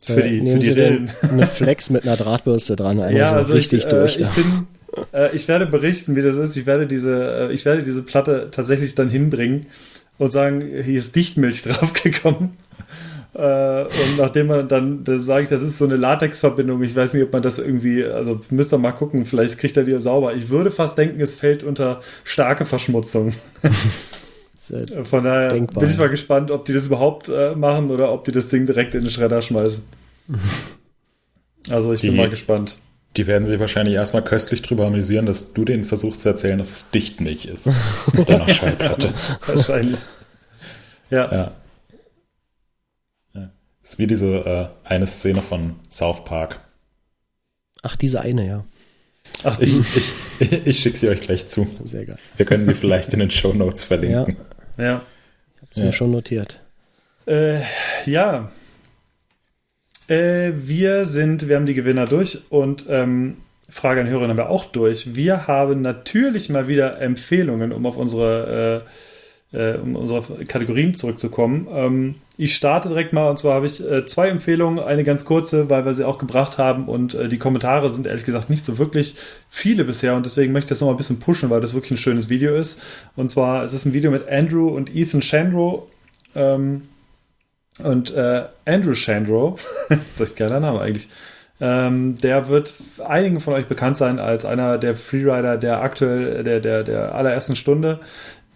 für Äh, die, für die Rillen. eine Flex mit einer Drahtbürste dran, einmal Ja, so also richtig ich, durch. Äh, ich bin, äh, ich werde berichten, wie das ist. Ich werde diese, äh, ich werde diese Platte tatsächlich dann hinbringen und sagen, hier ist Dichtmilch draufgekommen. Äh, und nachdem man dann, dann sage ich, das ist so eine Latexverbindung. Ich weiß nicht, ob man das irgendwie, also müsst ihr mal gucken, vielleicht kriegt er die sauber. Ich würde fast denken, es fällt unter starke Verschmutzung. Sehr- Von daher Denkbar, bin ich mal gespannt, ob die das überhaupt äh, machen oder ob die das Ding direkt in den Schredder schmeißen. Also ich bin Die- mal gespannt. Die werden sich wahrscheinlich erstmal köstlich drüber amüsieren, dass du denen versuchst zu erzählen, dass es Dichtmilch ist. Auf deiner Schallplatte. Wahrscheinlich. Ja. Ja. Ja. Ist wie diese äh, eine Szene von South Park. Ach, diese eine, ja. Ach, Ich, ich, ich schicke sie euch gleich zu. Sehr geil. Wir können sie vielleicht in den Show Notes verlinken. ja. Hab's Ja. mir schon notiert. Äh, ja. Äh, wir sind, wir haben die Gewinner durch und ähm, Frage an Hörer haben wir auch durch. Wir haben natürlich mal wieder Empfehlungen, um auf unsere, äh, äh, um unsere Kategorien zurückzukommen. Ähm, ich starte direkt mal und zwar habe ich äh, zwei Empfehlungen, eine ganz kurze, weil wir sie auch gebracht haben und äh, die Kommentare sind ehrlich gesagt nicht so wirklich viele bisher und deswegen möchte ich das noch mal ein bisschen pushen, weil das wirklich ein schönes Video ist. Und zwar es ist ein Video mit Andrew und Ethan Shandro. Ähm, und äh, Andrew Shandro, das ist ein geiler Name eigentlich, ähm, der wird einigen von euch bekannt sein als einer der Freerider der aktuell, der, der, der allerersten Stunde.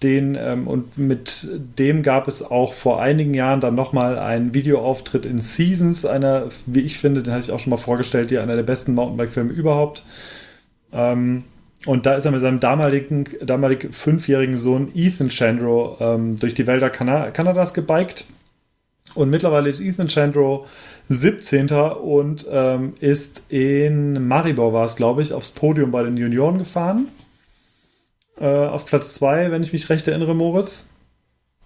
Den, ähm, und mit dem gab es auch vor einigen Jahren dann nochmal einen Videoauftritt in Seasons, einer, wie ich finde, den hatte ich auch schon mal vorgestellt, hier einer der besten Mountainbike-Filme überhaupt. Ähm, und da ist er mit seinem damaligen, damalig fünfjährigen Sohn Ethan Chandro ähm, durch die Wälder Kana Kanadas gebiked. Und mittlerweile ist Ethan Chandro 17. und ähm, ist in Maribor, war es glaube ich, aufs Podium bei den Junioren gefahren. Äh, auf Platz 2, wenn ich mich recht erinnere, Moritz.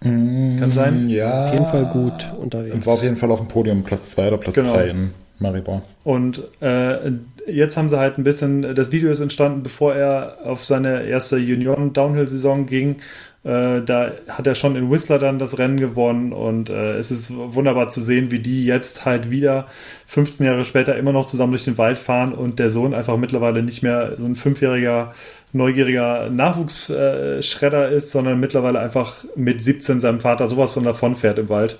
Kann sein. Ja. Auf jeden Fall gut unterwegs. War auf jeden Fall auf dem Podium Platz 2 oder Platz 3 Genau. in Maribor. Und äh, jetzt haben sie halt ein bisschen, das Video ist entstanden, bevor er auf seine erste Junioren-Downhill-Saison ging. Äh, da hat er schon in Whistler dann das Rennen gewonnen und äh, es ist wunderbar zu sehen, wie die jetzt halt wieder 15 Jahre später immer noch zusammen durch den Wald fahren und der Sohn einfach mittlerweile nicht mehr so ein fünfjähriger, neugieriger Nachwuchsschredder ist, sondern mittlerweile einfach mit 17 seinem Vater sowas von davon fährt im Wald.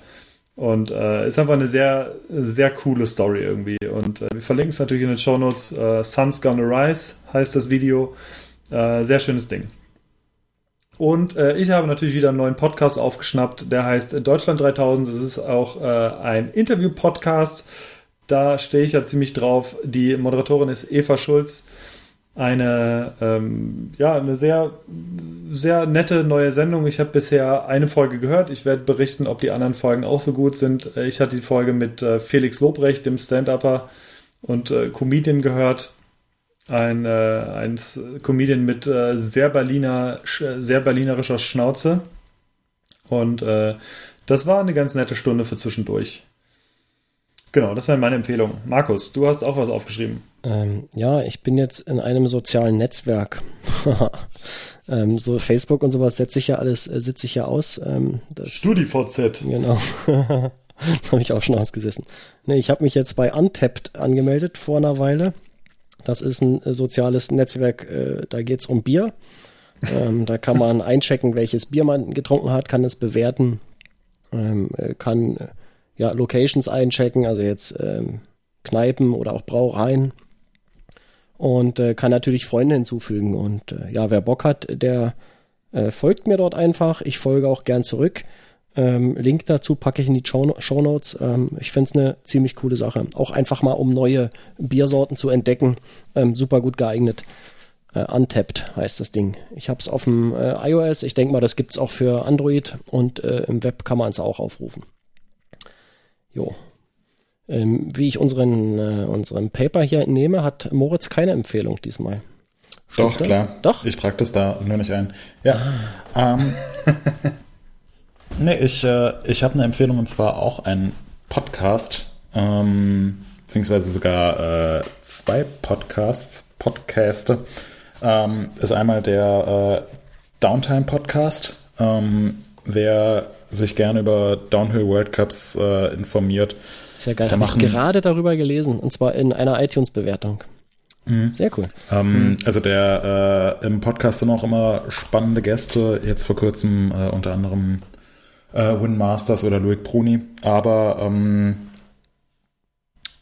Und äh, ist einfach eine sehr, sehr coole Story irgendwie. Und äh, wir verlinken es natürlich in den Show Notes. Äh, Sun's Gonna Rise heißt das Video. Äh, sehr schönes Ding. Und äh, ich habe natürlich wieder einen neuen Podcast aufgeschnappt, der heißt Deutschland 3000. Das ist auch äh, ein Interview-Podcast. Da stehe ich ja ziemlich drauf. Die Moderatorin ist Eva Schulz. Eine, ähm, ja, eine sehr, sehr nette neue Sendung. Ich habe bisher eine Folge gehört. Ich werde berichten, ob die anderen Folgen auch so gut sind. Äh, Ich hatte die Folge mit äh, Felix Lobrecht, dem Stand-Upper und äh, Comedian gehört. Ein, äh, ein Comedian mit äh, sehr Berliner, sch- sehr berlinerischer Schnauze. Und äh, das war eine ganz nette Stunde für zwischendurch. Genau, das wäre meine Empfehlung. Markus, du hast auch was aufgeschrieben. Ähm, ja, ich bin jetzt in einem sozialen Netzwerk. ähm, so Facebook und sowas setze ich ja alles, äh, sitze ich ja aus. Ähm, das, StudiVZ. genau. das habe ich auch schon ausgesessen. Nee, ich habe mich jetzt bei Untapped angemeldet vor einer Weile. Das ist ein äh, soziales Netzwerk, äh, da geht's um Bier. Ähm, da kann man einchecken, welches Bier man getrunken hat, kann es bewerten, ähm, äh, kann äh, ja Locations einchecken, also jetzt ähm, Kneipen oder auch Brauereien und äh, kann natürlich Freunde hinzufügen. Und äh, ja, wer Bock hat, der äh, folgt mir dort einfach. Ich folge auch gern zurück. Ähm, Link dazu packe ich in die Show Notes. Ähm, ich finde es eine ziemlich coole Sache. Auch einfach mal, um neue Biersorten zu entdecken. Ähm, super gut geeignet. Äh, Untapped heißt das Ding. Ich habe es auf dem äh, iOS. Ich denke mal, das gibt's auch für Android und äh, im Web kann man es auch aufrufen. Jo. Ähm, wie ich unseren, äh, unseren Paper hier entnehme, hat Moritz keine Empfehlung diesmal. Stimmt Doch, das? klar. Doch? Ich trage das da nur nicht ein. Ja. Ah. Ähm, nee, ich, äh, ich habe eine Empfehlung und zwar auch ein Podcast, ähm, beziehungsweise sogar äh, zwei Podcasts, Podcaste. Ähm, ist einmal der äh, Downtime Podcast. Ähm, wer sich gerne über Downhill World Cups äh, informiert, ist ja geil. Habe ich gerade darüber gelesen und zwar in einer iTunes-Bewertung. Mhm. Sehr cool. Ähm, mhm. Also der äh, im Podcast sind auch immer spannende Gäste. Jetzt vor kurzem äh, unter anderem äh, Win Masters oder Loic Bruni. Aber ähm,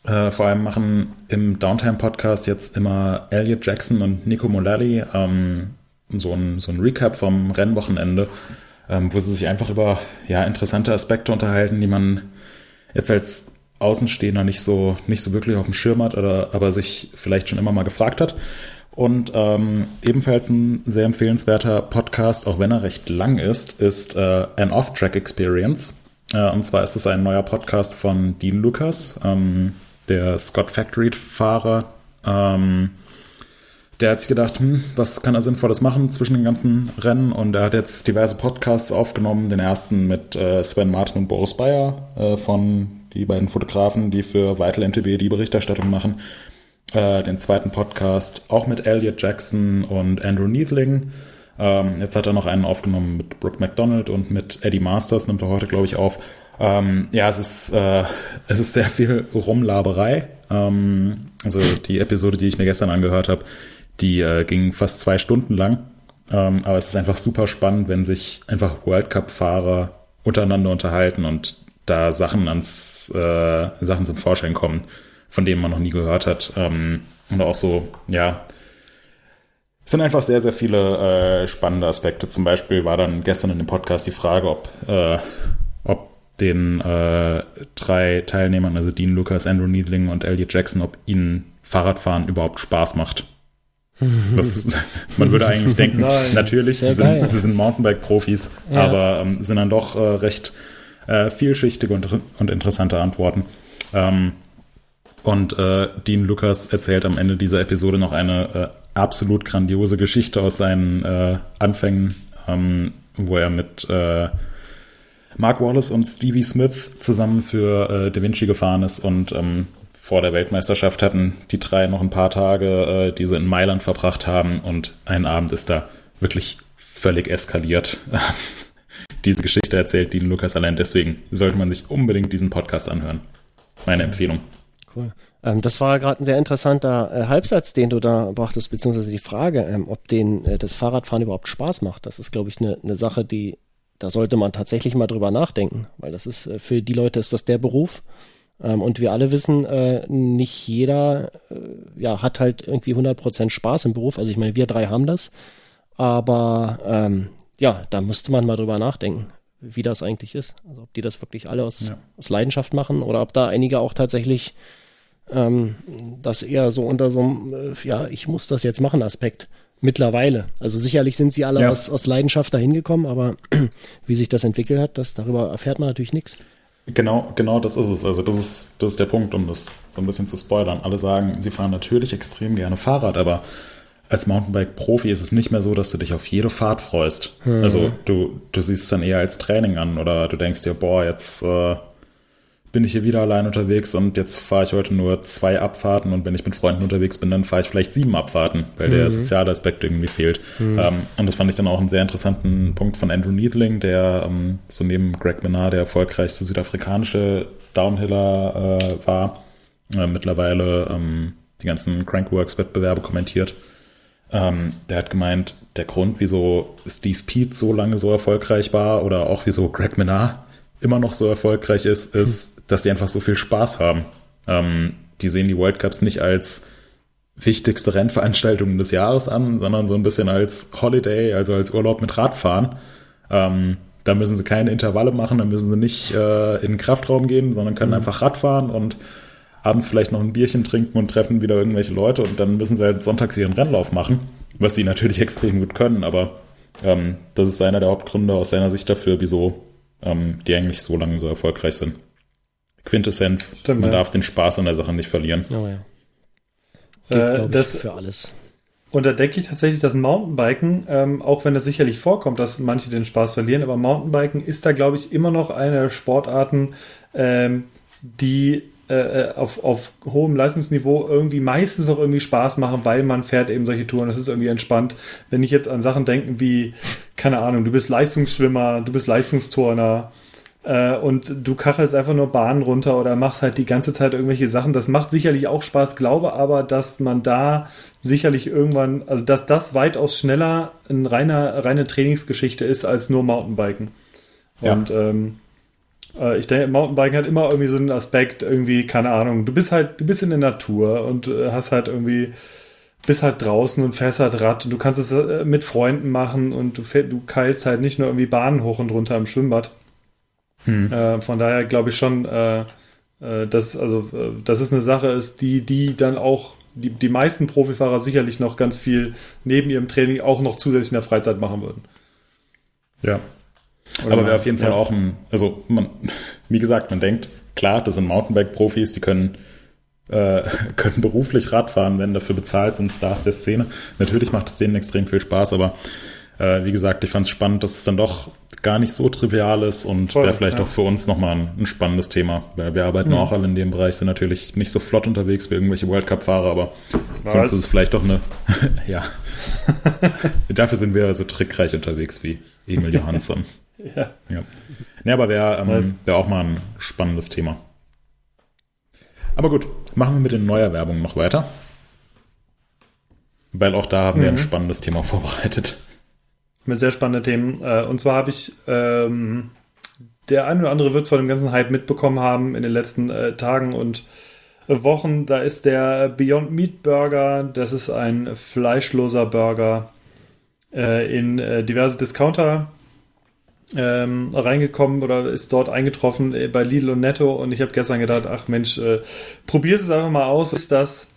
äh, vor allem machen im Downtime Podcast jetzt immer Elliot Jackson und Nico Mullally ähm, so ein, so ein Recap vom Rennwochenende, ähm, wo sie sich einfach über ja, interessante Aspekte unterhalten, die man jetzt als Außenstehender nicht so, nicht so wirklich auf dem Schirm hat, oder, aber sich vielleicht schon immer mal gefragt hat. Und ähm, ebenfalls ein sehr empfehlenswerter Podcast, auch wenn er recht lang ist, ist äh, An Off-Track Experience. Äh, und zwar ist es ein neuer Podcast von Dean Lucas, ähm, der Scott Factory-Fahrer. Ähm, der hat sich gedacht, hm, was kann er Sinnvolles machen zwischen den ganzen Rennen? Und er hat jetzt diverse Podcasts aufgenommen. Den ersten mit äh, Sven Martin und Boris Bayer äh, von die beiden Fotografen, die für Vital MTB die Berichterstattung machen. Äh, den zweiten Podcast auch mit Elliot Jackson und Andrew Neethling. Ähm, jetzt hat er noch einen aufgenommen mit Brooke McDonald und mit Eddie Masters, nimmt er heute, glaube ich, auf. Ähm, ja, es ist, äh, es ist sehr viel Rumlaberei. Ähm, also die Episode, die ich mir gestern angehört habe, die äh, ging fast zwei Stunden lang. Ähm, aber es ist einfach super spannend, wenn sich einfach World Cup-Fahrer untereinander unterhalten und da Sachen ans äh, Sachen zum Vorschein kommen, von denen man noch nie gehört hat. Ähm, und auch so, ja, es sind einfach sehr, sehr viele äh, spannende Aspekte. Zum Beispiel war dann gestern in dem Podcast die Frage, ob, äh, ob den äh, drei Teilnehmern, also Dean Lucas, Andrew Needling und Elliot Jackson, ob ihnen Fahrradfahren überhaupt Spaß macht. Das, man würde eigentlich denken, Nein, natürlich, sie sind, sie sind Mountainbike-Profis, ja. aber ähm, sind dann doch äh, recht äh, vielschichtige und, und, interessante Antworten. Ähm, und äh, Dean Lucas erzählt am Ende dieser Episode noch eine äh, absolut grandiose Geschichte aus seinen äh, Anfängen, ähm, wo er mit äh, Mark Wallace und Stevie Smith zusammen für äh, Da Vinci gefahren ist und ähm, vor der Weltmeisterschaft hatten die drei noch ein paar Tage, äh, die sie in Mailand verbracht haben und ein Abend ist da wirklich völlig eskaliert. diese Geschichte erzählt Dean Lukas allein. Deswegen sollte man sich unbedingt diesen Podcast anhören. Meine Empfehlung. Cool. Ähm, das war gerade ein sehr interessanter äh, Halbsatz, den du da brachtest, beziehungsweise die Frage, ähm, ob den äh, das Fahrradfahren überhaupt Spaß macht. Das ist, glaube ich, eine ne Sache, die da sollte man tatsächlich mal drüber nachdenken, weil das ist äh, für die Leute ist das der Beruf. Ähm, und wir alle wissen, äh, nicht jeder äh, ja, hat halt irgendwie 100% Spaß im Beruf. Also ich meine, wir drei haben das. Aber ähm, ja, da müsste man mal drüber nachdenken, wie das eigentlich ist. Also ob die das wirklich alle aus, ja. aus Leidenschaft machen oder ob da einige auch tatsächlich ähm, das eher so unter so einem, äh, ja, ich muss das jetzt machen Aspekt mittlerweile. Also sicherlich sind sie alle ja. aus, aus Leidenschaft dahin gekommen, aber wie sich das entwickelt hat, das darüber erfährt man natürlich nichts. Genau, genau das ist es. Also das ist, das ist der Punkt, um das so ein bisschen zu spoilern. Alle sagen, sie fahren natürlich extrem gerne Fahrrad, aber als Mountainbike-Profi ist es nicht mehr so, dass du dich auf jede Fahrt freust. Mhm. Also du, du siehst es dann eher als Training an oder du denkst dir, boah, jetzt äh, bin ich hier wieder allein unterwegs und jetzt fahre ich heute nur zwei Abfahrten und wenn ich mit Freunden unterwegs bin, dann fahre ich vielleicht sieben Abfahrten, weil mhm. der soziale Aspekt irgendwie fehlt. Mhm. Ähm, und das fand ich dann auch einen sehr interessanten Punkt von Andrew Needling, der ähm, so neben Greg Menard der erfolgreichste südafrikanische Downhiller äh, war, äh, mittlerweile ähm, die ganzen Crankworks-Wettbewerbe kommentiert. Ähm, der hat gemeint, der Grund, wieso Steve Pete so lange so erfolgreich war oder auch wieso Greg Menard immer noch so erfolgreich ist, ist, hm. dass die einfach so viel Spaß haben. Ähm, die sehen die World Cups nicht als wichtigste Rennveranstaltung des Jahres an, sondern so ein bisschen als Holiday, also als Urlaub mit Radfahren. Ähm, da müssen sie keine Intervalle machen, da müssen sie nicht äh, in den Kraftraum gehen, sondern können mhm. einfach Radfahren und abends vielleicht noch ein Bierchen trinken und treffen wieder irgendwelche Leute und dann müssen sie halt sonntags ihren Rennlauf machen, was sie natürlich extrem gut können, aber ähm, das ist einer der Hauptgründe aus seiner Sicht dafür, wieso ähm, die eigentlich so lange so erfolgreich sind. Quintessenz. Stimmt, Man ja. darf den Spaß an der Sache nicht verlieren. Oh ja. Gilt, Äh, ich, das- für alles. Und da denke ich tatsächlich, dass Mountainbiken, ähm, auch wenn es sicherlich vorkommt, dass manche den Spaß verlieren, aber Mountainbiken ist da, glaube ich, immer noch eine der Sportarten, ähm, die äh, auf, auf hohem Leistungsniveau irgendwie meistens auch irgendwie Spaß machen, weil man fährt eben solche Touren. Das ist irgendwie entspannt. Wenn ich jetzt an Sachen denke wie, keine Ahnung, du bist Leistungsschwimmer, du bist Leistungsturner, äh, und du kachelst einfach nur Bahnen runter oder machst halt die ganze Zeit irgendwelche Sachen. Das macht sicherlich auch Spaß, glaube aber, dass man da sicherlich irgendwann, also dass das weitaus schneller eine reine, reine Trainingsgeschichte ist als nur Mountainbiken. Ja. Und ähm, äh, ich denke, Mountainbiken hat immer irgendwie so einen Aspekt, irgendwie, keine Ahnung, du bist halt, du bist in der Natur und äh, hast halt irgendwie, bist halt draußen und fährst halt Rad und du kannst es äh, mit Freunden machen und du, fähr, du keilst halt nicht nur irgendwie Bahnen hoch und runter im Schwimmbad. Äh, von daher glaube ich schon, äh, äh, dass, also, äh, dass es eine Sache ist, die, die dann auch die, die meisten Profifahrer sicherlich noch ganz viel neben ihrem Training auch noch zusätzlich in der Freizeit machen würden. Ja. Oder Aber wäre auf jeden Fall ja. auch ein, also man, wie gesagt, man denkt, klar, das sind Mountainbike-Profis, die können, äh, können beruflich Radfahren, werden dafür bezahlt, sind Stars der Szene. Natürlich macht es denen extrem viel Spaß, aber äh, wie gesagt, ich fand es spannend, dass es dann doch gar nicht so trivial ist und wäre vielleicht ja. auch für uns nochmal ein, ein spannendes Thema. Weil wir arbeiten auch alle in dem Bereich, sind natürlich nicht so flott unterwegs wie irgendwelche World Cup-Fahrer, aber für uns ist es vielleicht doch eine, ja. Dafür sind wir so trickreich unterwegs wie Emil Johansson. Ja. Ja. Nee, aber wäre Nice. ähm, wär auch mal ein spannendes Thema. Aber gut, machen wir mit den Neuerwerbungen noch weiter. Weil auch da haben wir ein spannendes Thema vorbereitet. mit sehr spannenden Themen. Äh, Und zwar habe ich, ähm, der eine oder andere wird von dem ganzen Hype mitbekommen haben in den letzten äh, Tagen und Wochen. Da ist der Beyond Meat Burger. Das ist ein fleischloser Burger äh, in äh, diverse Discounter ähm, reingekommen oder ist dort eingetroffen äh, bei Lidl und Netto. Und ich habe gestern gedacht, ach Mensch, äh, probier es einfach mal aus. Ist das?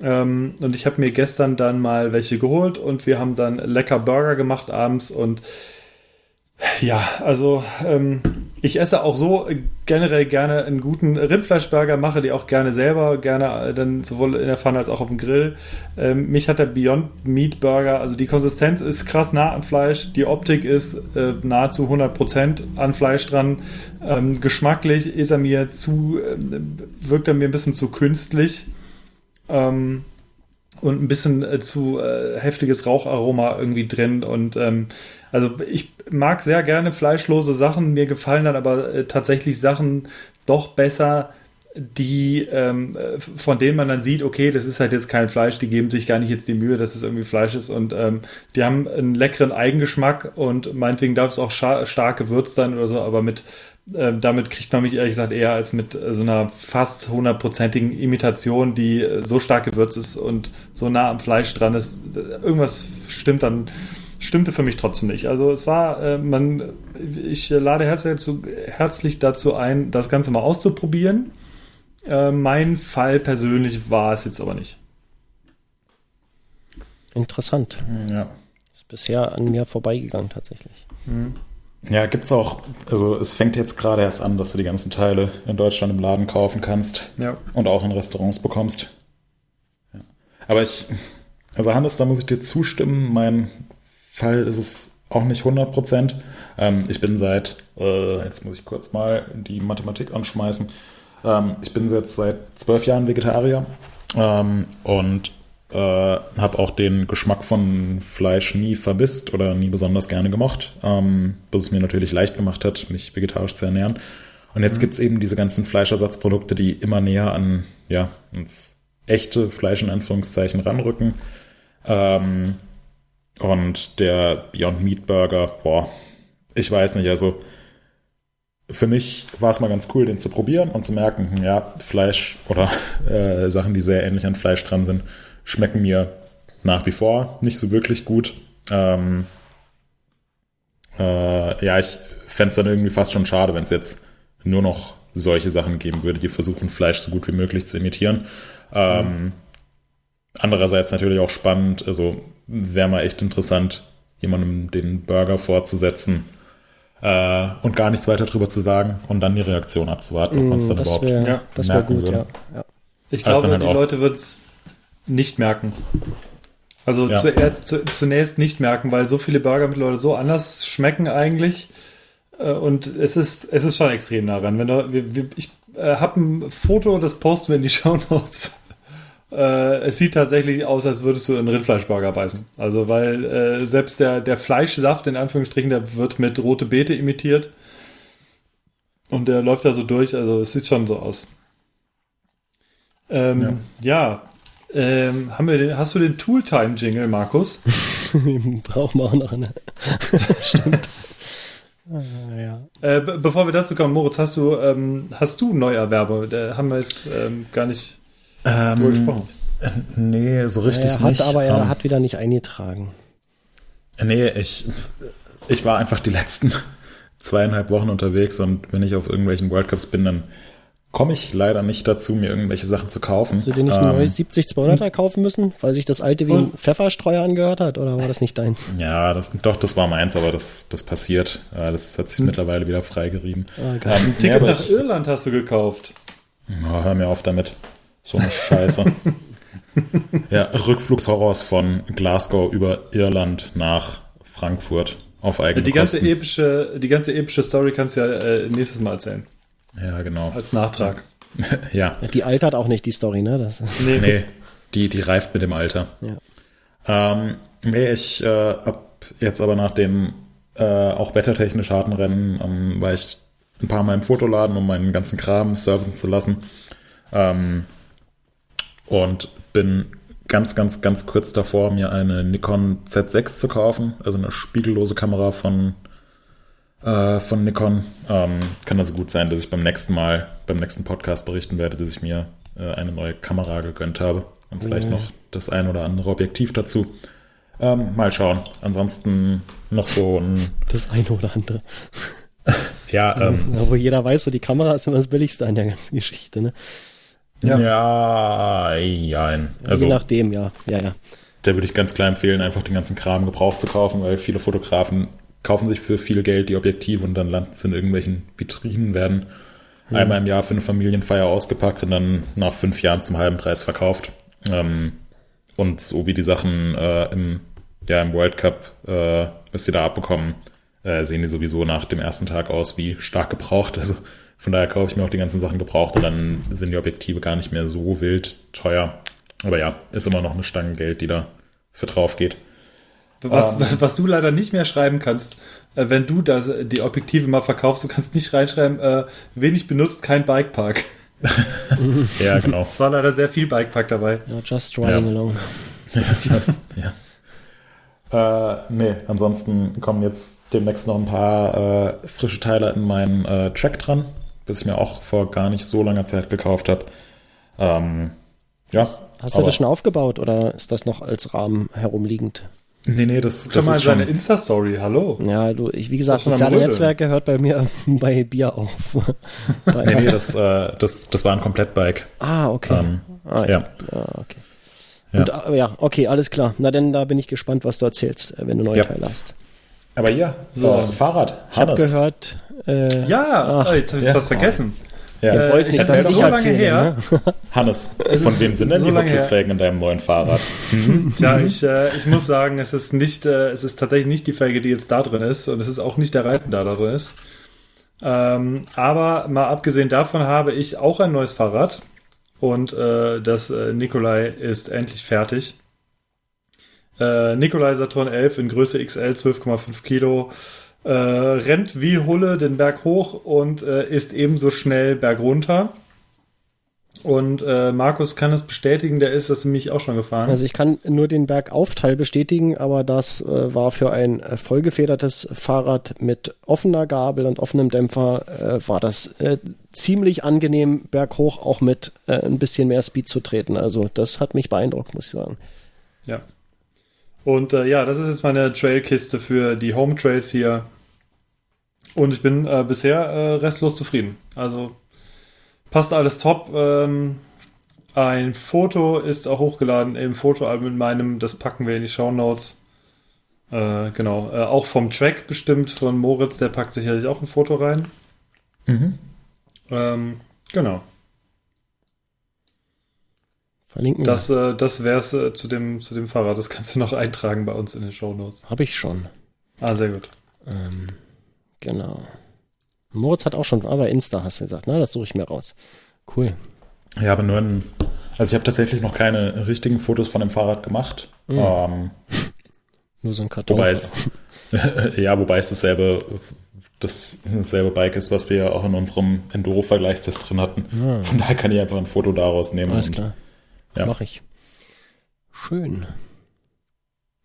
Ähm, und ich habe mir gestern dann mal welche geholt und wir haben dann lecker Burger gemacht abends und ja, also ähm, ich esse auch so äh, generell gerne einen guten Rindfleischburger, mache die auch gerne selber, gerne äh, dann sowohl in der Pfanne als auch auf dem Grill. Ähm, mich hat der Beyond Meat Burger, also die Konsistenz ist krass nah an Fleisch, die Optik ist äh, nahezu 100% an Fleisch dran. Ähm, geschmacklich ist er mir zu, äh, wirkt er mir ein bisschen zu künstlich. Ähm, und ein bisschen äh, zu äh, heftiges Raucharoma irgendwie drin. Und ähm, also ich mag sehr gerne fleischlose Sachen. Mir gefallen dann aber äh, tatsächlich Sachen doch besser, die ähm, äh, von denen man dann sieht, okay, das ist halt jetzt kein Fleisch, die geben sich gar nicht jetzt die Mühe, dass es irgendwie Fleisch ist und ähm, die haben einen leckeren Eigengeschmack und meinetwegen darf es auch stark gewürzt sein oder so, aber mit ähm, damit kriegt man mich ehrlich gesagt eher als mit äh, so einer fast hundertprozentigen Imitation, die so stark gewürzt ist und so nah am Fleisch dran ist. Irgendwas stimmt dann, stimmte für mich trotzdem nicht. Also es war, äh, man, ich lade herzlich dazu, herzlich dazu ein, das Ganze mal auszuprobieren. Äh, mein Fall persönlich war es jetzt aber nicht. Interessant. Ja. Ist bisher an mir vorbeigegangen tatsächlich. Ja, gibt's auch, also es fängt jetzt gerade erst an, dass du die ganzen Teile in Deutschland im Laden kaufen kannst Ja. und auch in Restaurants bekommst. Ja. Aber ich, also Hannes, da muss ich dir zustimmen, mein Fall ist es auch nicht 100 Prozent. Ähm, ich bin seit, äh, jetzt muss ich kurz mal die Mathematik anschmeißen, ähm, ich bin jetzt seit zwölf Jahren Vegetarier ähm, und äh, habe auch den Geschmack von Fleisch nie vermisst oder nie besonders gerne gemocht, ähm, was es mir natürlich leicht gemacht hat, mich vegetarisch zu ernähren. Und jetzt gibt's eben diese ganzen Fleischersatzprodukte, die immer näher an, ja, ins echte Fleisch in Anführungszeichen ranrücken. Ähm, und der Beyond Meat Burger, boah, ich weiß nicht, also für mich war es mal ganz cool, den zu probieren und zu merken, hm, ja, Fleisch oder äh, Sachen, die sehr ähnlich an Fleisch dran sind, schmecken mir nach wie vor nicht so wirklich gut. Ähm, äh, ja, ich fände es dann irgendwie fast schon schade, wenn es jetzt nur noch solche Sachen geben würde, die versuchen, Fleisch so gut wie möglich zu imitieren. Ähm, Andererseits natürlich auch spannend, also wäre mal echt interessant, jemandem den Burger vorzusetzen, äh, und gar nichts weiter drüber zu sagen und dann die Reaktion abzuwarten, ob man es dann Mm, das überhaupt wäre Ja. das wär merken gut, würde. ja. ja. Ich Das glaube, halt die auch- Leute wird es nicht merken. Also Ja. zuerst, zu, zunächst nicht merken, weil so viele Burger mittlerweile so anders schmecken eigentlich. Äh, Und es ist, es ist schon extrem nah ran. Wenn du, wir, wir, ich äh, habe ein Foto, das posten wir in die Show Notes. Äh, es sieht tatsächlich aus, als würdest du einen Rindfleischburger beißen. Also, weil äh, selbst der, der Fleischsaft, in Anführungsstrichen, der wird mit rote Beete imitiert. Und der läuft da so durch. Also, es sieht schon so aus. Ähm, ja. Ähm, haben wir den, hast du den Tooltime-Jingle, Markus? Brauchen wir auch noch eine. Stimmt. Ah, ja. Äh, be bevor wir dazu kommen, Moritz, hast du, ähm, hast du Neuerwerbe? Da haben wir jetzt ähm, gar nicht Ähm, gesprochen. nee, so richtig er hat, nicht. aber er Ähm, hat wieder nicht eingetragen. Nee, ich, ich war einfach die letzten zweieinhalb Wochen unterwegs und wenn ich auf irgendwelchen World Cups bin, dann komme ich leider nicht dazu, mir irgendwelche Sachen zu kaufen. Hast du dir nicht ein Ähm, neues 70-200er kaufen müssen, weil sich das alte wie ein Pfefferstreuer angehört hat? Oder war das nicht deins? Ja, das, doch, das war meins, aber das, das passiert. Äh, Das hat sich mittlerweile wieder freigerieben. Ah. Ähm, nee, Ticket nach ich, Irland hast du gekauft. oh, hör mir auf damit. So eine Scheiße. ja, Rückflugshorrors von Glasgow über Irland nach Frankfurt auf eigene Die ganze, Kosten. epische, die ganze epische Story kannst du ja äh, nächstes Mal erzählen. Ja, genau. Als Nachtrag. Ja, Die altert auch nicht, die Story, ne? Das Nee. nee, die, die reift mit dem Alter. ja. Ähm, nee, ich äh, hab jetzt aber nach dem äh, auch wettertechnisch harten Rennen, ähm, war ich ein paar Mal im Fotoladen, um meinen ganzen Kram surfen zu lassen. Ähm, und bin ganz, ganz, ganz kurz davor, mir eine Nikon Z6 zu kaufen, also eine spiegellose Kamera von, äh, von Nikon. Ähm, kann also gut sein, dass ich beim nächsten Mal, beim nächsten Podcast berichten werde, dass ich mir äh, eine neue Kamera gegönnt habe und vielleicht noch das ein oder andere Objektiv dazu. Ähm, mal schauen. Ansonsten noch so ein, Das eine oder andere. ja, ähm, wo jeder weiß, so die Kamera ist immer das Billigste an der ganzen Geschichte, ne? Ja. ja, ja, also Je nachdem, ja. Ja, ja. da würde ich ganz klar empfehlen, einfach den ganzen Kram gebraucht zu kaufen, weil viele Fotografen kaufen sich für viel Geld die Objektive und dann landen sie in irgendwelchen Vitrinen, werden einmal im Jahr für eine Familienfeier ausgepackt und dann nach fünf Jahren zum halben Preis verkauft. Ähm, und so wie die Sachen äh, im, ja, im World Cup, äh, was sie da abbekommen, äh, sehen die sowieso nach dem ersten Tag aus wie stark gebraucht. Also von daher kaufe ich mir auch die ganzen Sachen gebraucht und dann sind die Objektive gar nicht mehr so wild teuer. Aber ja, ist immer noch eine Stange Geld, die da für drauf geht. Was, Ähm. was, du leider nicht mehr schreiben kannst, äh, wenn du das, die Objektive mal verkaufst, du kannst nicht reinschreiben, äh, wenig benutzt, kein Bikepark. Ja, genau. Es war leider sehr viel Bikepark dabei. ja just riding Ja. along. Das, ja. Äh, nee, ansonsten kommen jetzt demnächst noch ein paar äh, frische Teile in meinen äh, Track dran, bis ich mir auch vor gar nicht so langer Zeit gekauft habe. Ähm, ja. Hast du aber- das schon aufgebaut oder ist das noch als Rahmen herumliegend? Nee, nee, das, das mal ist seine schon. Insta-Story, hallo. Ja, du, ich, wie gesagt, soziale. Netzwerke hört bei mir bei Bier auf. Bei- Nee, nee, das, äh, das, das war ein Komplettbike. ah, okay. Ähm, ah, ich- ja. ah, okay. Ja. Und, äh, ja, okay, alles klar. Na denn, da bin ich gespannt, was du erzählst, äh, wenn du neue Ja. Teile hast. Aber hier, So. äh, Fahrrad. Ich habe Hannes. gehört, äh, Ja, Ach, oh, jetzt habe ich ja. was vergessen. Ja. Äh, wollt ich nicht, hatte dass es ich so lange her. ne? Hannes, von wem sind denn so die. Rückwärtsfelgen in deinem neuen Fahrrad? Ja, ich, äh, ich muss sagen, es ist nicht, äh, es ist tatsächlich nicht die Felge, die jetzt da drin ist, und es ist auch nicht der Reifen, der da drin ist. Ähm, aber mal abgesehen davon habe ich auch ein neues Fahrrad und äh, das äh, Nikolai ist endlich fertig. Äh, Nikolai Saturn 11 in Größe XL 12,5 Kilo. Äh, rennt wie Hulle den Berg hoch und äh, ist ebenso schnell bergunter. Und äh, Markus kann es bestätigen, der ist das nämlich auch schon gefahren. Also ich kann nur den Bergaufteil bestätigen, aber das äh, war für ein äh, vollgefedertes Fahrrad mit offener Gabel und offenem Dämpfer, äh, war das äh, ziemlich angenehm berghoch auch mit äh, ein bisschen mehr Speed zu treten. Also das hat mich beeindruckt, muss ich sagen. Ja. Und äh, ja, das ist jetzt meine Trailkiste für die Home Trails hier. Und ich bin äh, bisher äh, restlos zufrieden. Also passt alles top. Ähm, ein Foto ist auch hochgeladen im Fotoalbum mit meinem. Das packen wir in die Show Notes. Äh, genau. Äh, auch vom Track bestimmt von Moritz, der packt sicherlich auch ein Foto rein. Mhm. Ähm, genau. Verlinken wir. Das, äh, das wäre es äh, zu, dem, zu dem Fahrrad. Das kannst du noch eintragen bei uns in den Show Notes. Habe ich schon. Ah, sehr gut. Ähm, genau. Moritz hat auch schon, aber Insta hast du gesagt, ne? Das suche ich mir raus. Cool. Ja, aber nur ein, also ich habe tatsächlich noch keine richtigen Fotos von dem Fahrrad gemacht. Mhm. Ähm, nur so ein Karton. Wobei es, ja, wobei es dasselbe, das dasselbe Bike ist, was wir auch in unserem Enduro-Vergleichstest drin hatten. Ja. Von daher kann ich einfach ein Foto daraus nehmen. Alles klar. Ja. Mach ich. Schön.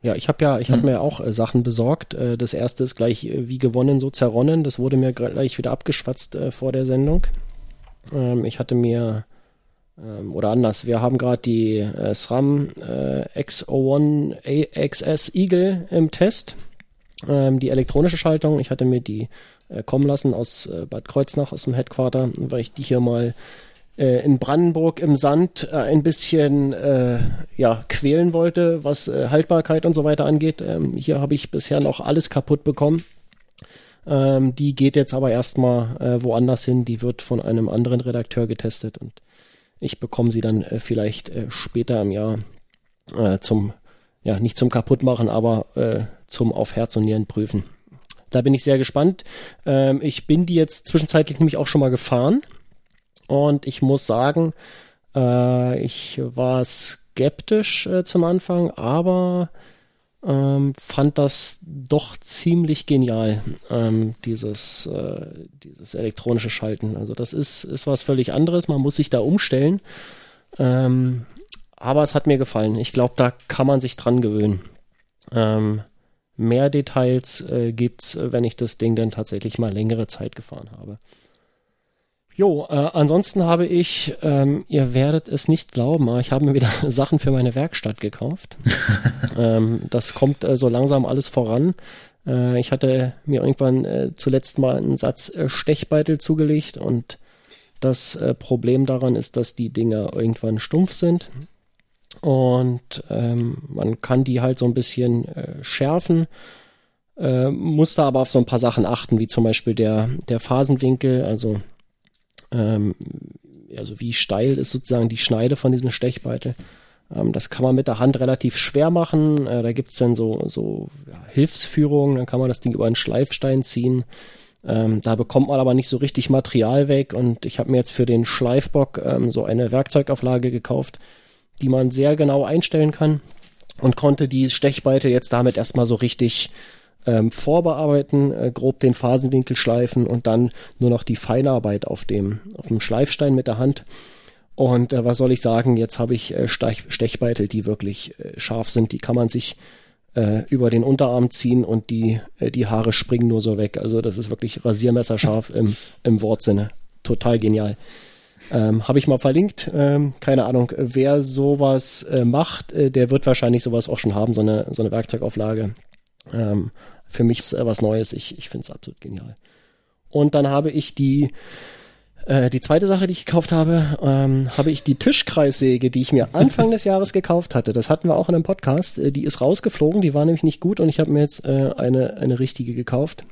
Ja, ich habe ja, ich habe hm. mir auch äh, Sachen besorgt. Äh, das erste ist gleich äh, wie gewonnen, so zerronnen. Das wurde mir gleich wieder abgeschwatzt äh, vor der Sendung. Ähm, ich hatte mir ähm, oder anders, wir haben gerade die äh, SRAM äh, X01 AXS Eagle im Test. Ähm, die elektronische Schaltung. Ich hatte mir die kommen lassen aus Bad Kreuznach, aus dem Headquarter, weil ich die hier mal in Brandenburg im Sand äh, ein bisschen äh, ja, quälen wollte, was äh, Haltbarkeit und so weiter angeht. Ähm, hier habe ich bisher noch alles kaputt bekommen. Ähm, die geht jetzt aber erstmal äh, woanders hin. Die wird von einem anderen Redakteur getestet und ich bekomme sie dann äh, vielleicht äh, später im Jahr äh, zum, ja, nicht zum Kaputtmachen, aber äh, zum auf Herz und Nieren prüfen. Da bin ich sehr gespannt. Ähm, ich bin die jetzt zwischenzeitlich nämlich auch schon mal gefahren. Und ich muss sagen, äh, ich war skeptisch äh, zum Anfang, aber ähm, fand das doch ziemlich genial, ähm, dieses, äh, dieses elektronische Schalten. Also das ist, ist was völlig anderes, man muss sich da umstellen. Ähm, aber es hat mir gefallen. Ich glaube, da kann man sich dran gewöhnen. Ähm, mehr Details äh, gibt's, wenn ich das Ding dann tatsächlich mal längere Zeit gefahren habe. Jo, äh, ansonsten habe ich, ähm, ihr werdet es nicht glauben, aber ich habe mir wieder Sachen für meine Werkstatt gekauft. ähm, das kommt äh, so langsam alles voran. Äh, ich hatte mir irgendwann äh, zuletzt mal einen Satz äh, Stechbeitel zugelegt und das äh, Problem daran ist, dass die Dinger irgendwann stumpf sind und ähm, man kann die halt so ein bisschen schärfen. Äh, muss da aber auf so ein paar Sachen achten, wie zum Beispiel der, der Phasenwinkel, also ähm, also wie steil ist sozusagen die Schneide von diesem Stechbeitel. Ähm, das kann man mit der Hand relativ schwer machen. Äh, da gibt's dann so, so ja, Hilfsführungen, dann kann man das Ding über einen Schleifstein ziehen. Ähm, da bekommt man aber nicht so richtig Material weg und ich habe mir jetzt für den Schleifbock ähm, so eine Werkzeugauflage gekauft, die man sehr genau einstellen kann und konnte die Stechbeitel jetzt damit erstmal so richtig ähm, vorbearbeiten, äh, grob den Phasenwinkel schleifen und dann nur noch die Feinarbeit auf dem, auf dem Schleifstein mit der Hand. Und äh, was soll ich sagen, jetzt habe ich äh, Stech, Stechbeitel, die wirklich äh, scharf sind. Die kann man sich äh, über den Unterarm ziehen und die, äh, die Haare springen nur so weg. Also das ist wirklich rasiermesserscharf im, im Wortsinne. Total genial. Ähm, Habe ich mal verlinkt. Ähm, keine Ahnung, wer sowas äh, macht, äh, der wird wahrscheinlich sowas auch schon haben, so eine, so eine Werkzeugauflage. Ähm, für mich ist äh, was Neues. Ich, ich finde es absolut genial. Und dann habe ich die, äh, die zweite Sache, die ich gekauft habe, ähm, habe ich die Tischkreissäge, die ich mir Anfang des Jahres gekauft hatte. Das hatten wir auch in einem Podcast. Äh, die ist rausgeflogen, die war nämlich nicht gut und ich habe mir jetzt äh, eine, eine richtige gekauft.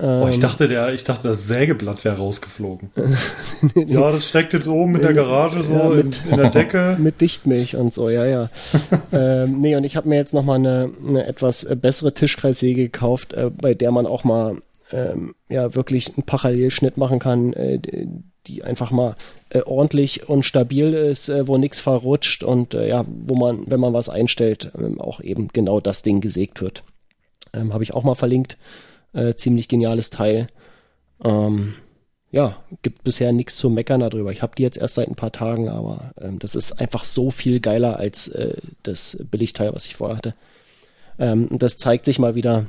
Ähm, oh, ich dachte, der, ich dachte, das Sägeblatt wäre rausgeflogen. ja, das steckt jetzt oben in der Garage so ja, mit, in, in, der Decke. Mit Dichtmilch und so, ja, ja. ähm, nee, und ich habe mir jetzt nochmal eine, eine etwas bessere Tischkreissäge gekauft, äh, bei der man auch mal ähm, ja wirklich einen Parallelschnitt machen kann, äh, die einfach mal äh, ordentlich und stabil ist, äh, wo nichts verrutscht und äh, ja, wo man, wenn man was einstellt, ähm, auch eben genau das Ding gesägt wird. Ähm, habe ich auch mal verlinkt. Äh, ziemlich geniales Teil. Ähm, ja, gibt bisher nichts zu meckern darüber. Ich habe die jetzt erst seit ein paar Tagen, aber ähm, das ist einfach so viel geiler als äh, das Billigteil, was ich vorher hatte. Ähm, das zeigt sich mal wieder.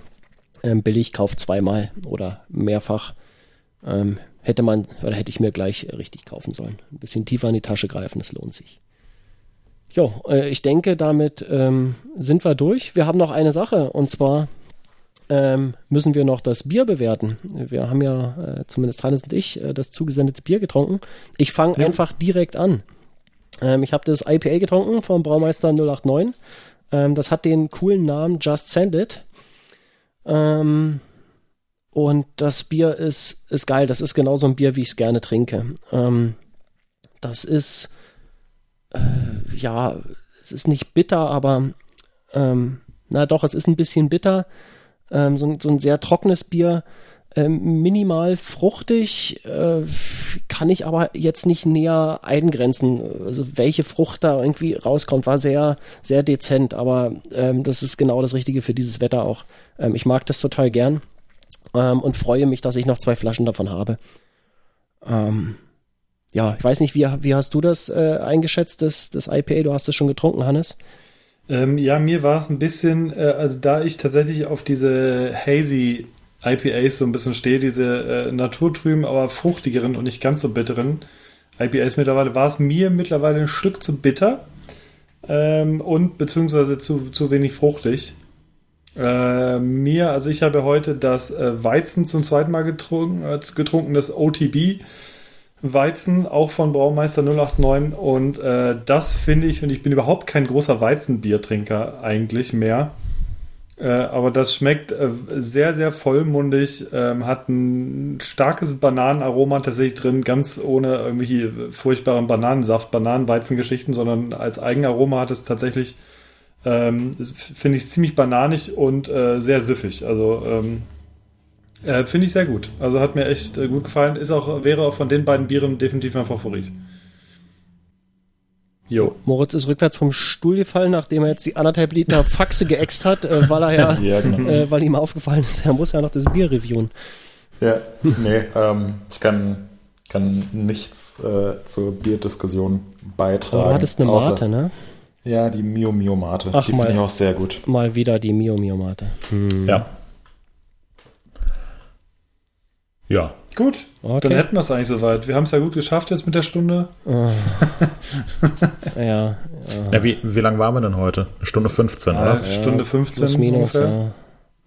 Ähm, billig kauft zweimal oder mehrfach. Ähm, hätte man oder hätte ich mir gleich richtig kaufen sollen. Ein bisschen tiefer in die Tasche greifen, das lohnt sich. Jo, äh, ich denke, damit ähm, sind wir durch. Wir haben noch eine Sache und zwar ähm, müssen wir noch das Bier bewerten. Wir haben ja, äh, zumindest Hannes und ich, äh, das zugesendete Bier getrunken. Ich fange ja. einfach direkt an. Ähm, ich habe das IPA getrunken vom Braumeister 089. Ähm, das hat den coolen Namen Just Send It. Ähm, und das Bier ist, ist geil. Das ist genauso ein Bier, wie ich es gerne trinke. Ähm, das ist, äh, ja, es ist nicht bitter, aber ähm, na doch, es ist ein bisschen bitter. Ähm, so, so ein sehr trockenes Bier, ähm, minimal fruchtig, äh, kann ich aber jetzt nicht näher eingrenzen. Also welche Frucht da irgendwie rauskommt, war sehr, sehr dezent, aber ähm, das ist genau das Richtige für dieses Wetter auch. Ähm, ich mag das total gern ähm, und freue mich, dass ich noch zwei Flaschen davon habe. Ähm, ja, ich weiß nicht, wie, wie hast du das äh, eingeschätzt, das, das IPA? Du hast es schon getrunken, Hannes? Ähm, ja, mir war es ein bisschen, äh, also da ich tatsächlich auf diese hazy IPAs so ein bisschen stehe, diese äh, naturtrüben, aber fruchtigeren und nicht ganz so bitteren IPAs mittlerweile, war es mir mittlerweile ein Stück zu bitter ähm, und beziehungsweise zu, zu wenig fruchtig. Äh, mir, also ich habe heute das äh, Weizen zum zweiten Mal getrunken, äh, getrunken das OTB Weizen, auch von Braumeister 089 und äh, das finde ich, und ich bin überhaupt kein großer Weizenbiertrinker eigentlich mehr, äh, aber das schmeckt äh, sehr, sehr vollmundig, ähm, hat ein starkes Bananenaroma tatsächlich drin, ganz ohne irgendwelche furchtbaren Bananensaft, Bananenweizengeschichten, sondern als Eigenaroma hat es tatsächlich ähm, Finde ich ziemlich bananig und äh, sehr süffig. Also ähm, äh, finde ich sehr gut. Also hat mir echt äh, gut gefallen. Ist auch, wäre auch von den beiden Bieren definitiv mein Favorit. Jo. Moritz ist rückwärts vom Stuhl gefallen, nachdem er jetzt die anderthalb Liter Faxe geäxt hat, äh, weil er ja, ja genau. äh, weil ihm aufgefallen ist, er muss ja noch das Bier reviewen. Ja, nee, ähm, ich kann, kann nichts äh, zur Bierdiskussion beitragen. Aber du hattest eine Mate, ne? Ja, die Mio Mio Mate. Ach, die finde ich auch sehr gut. Mal wieder die Mio Mio Mate. Hm. Ja. Ja. Gut, okay. dann hätten wir es eigentlich soweit. Wir haben es ja gut geschafft jetzt mit der Stunde. Oh. ja. ja. ja wie, wie lang waren wir denn heute? Eine Stunde 15, ja, oder? Stunde 15 Plus minus, ungefähr.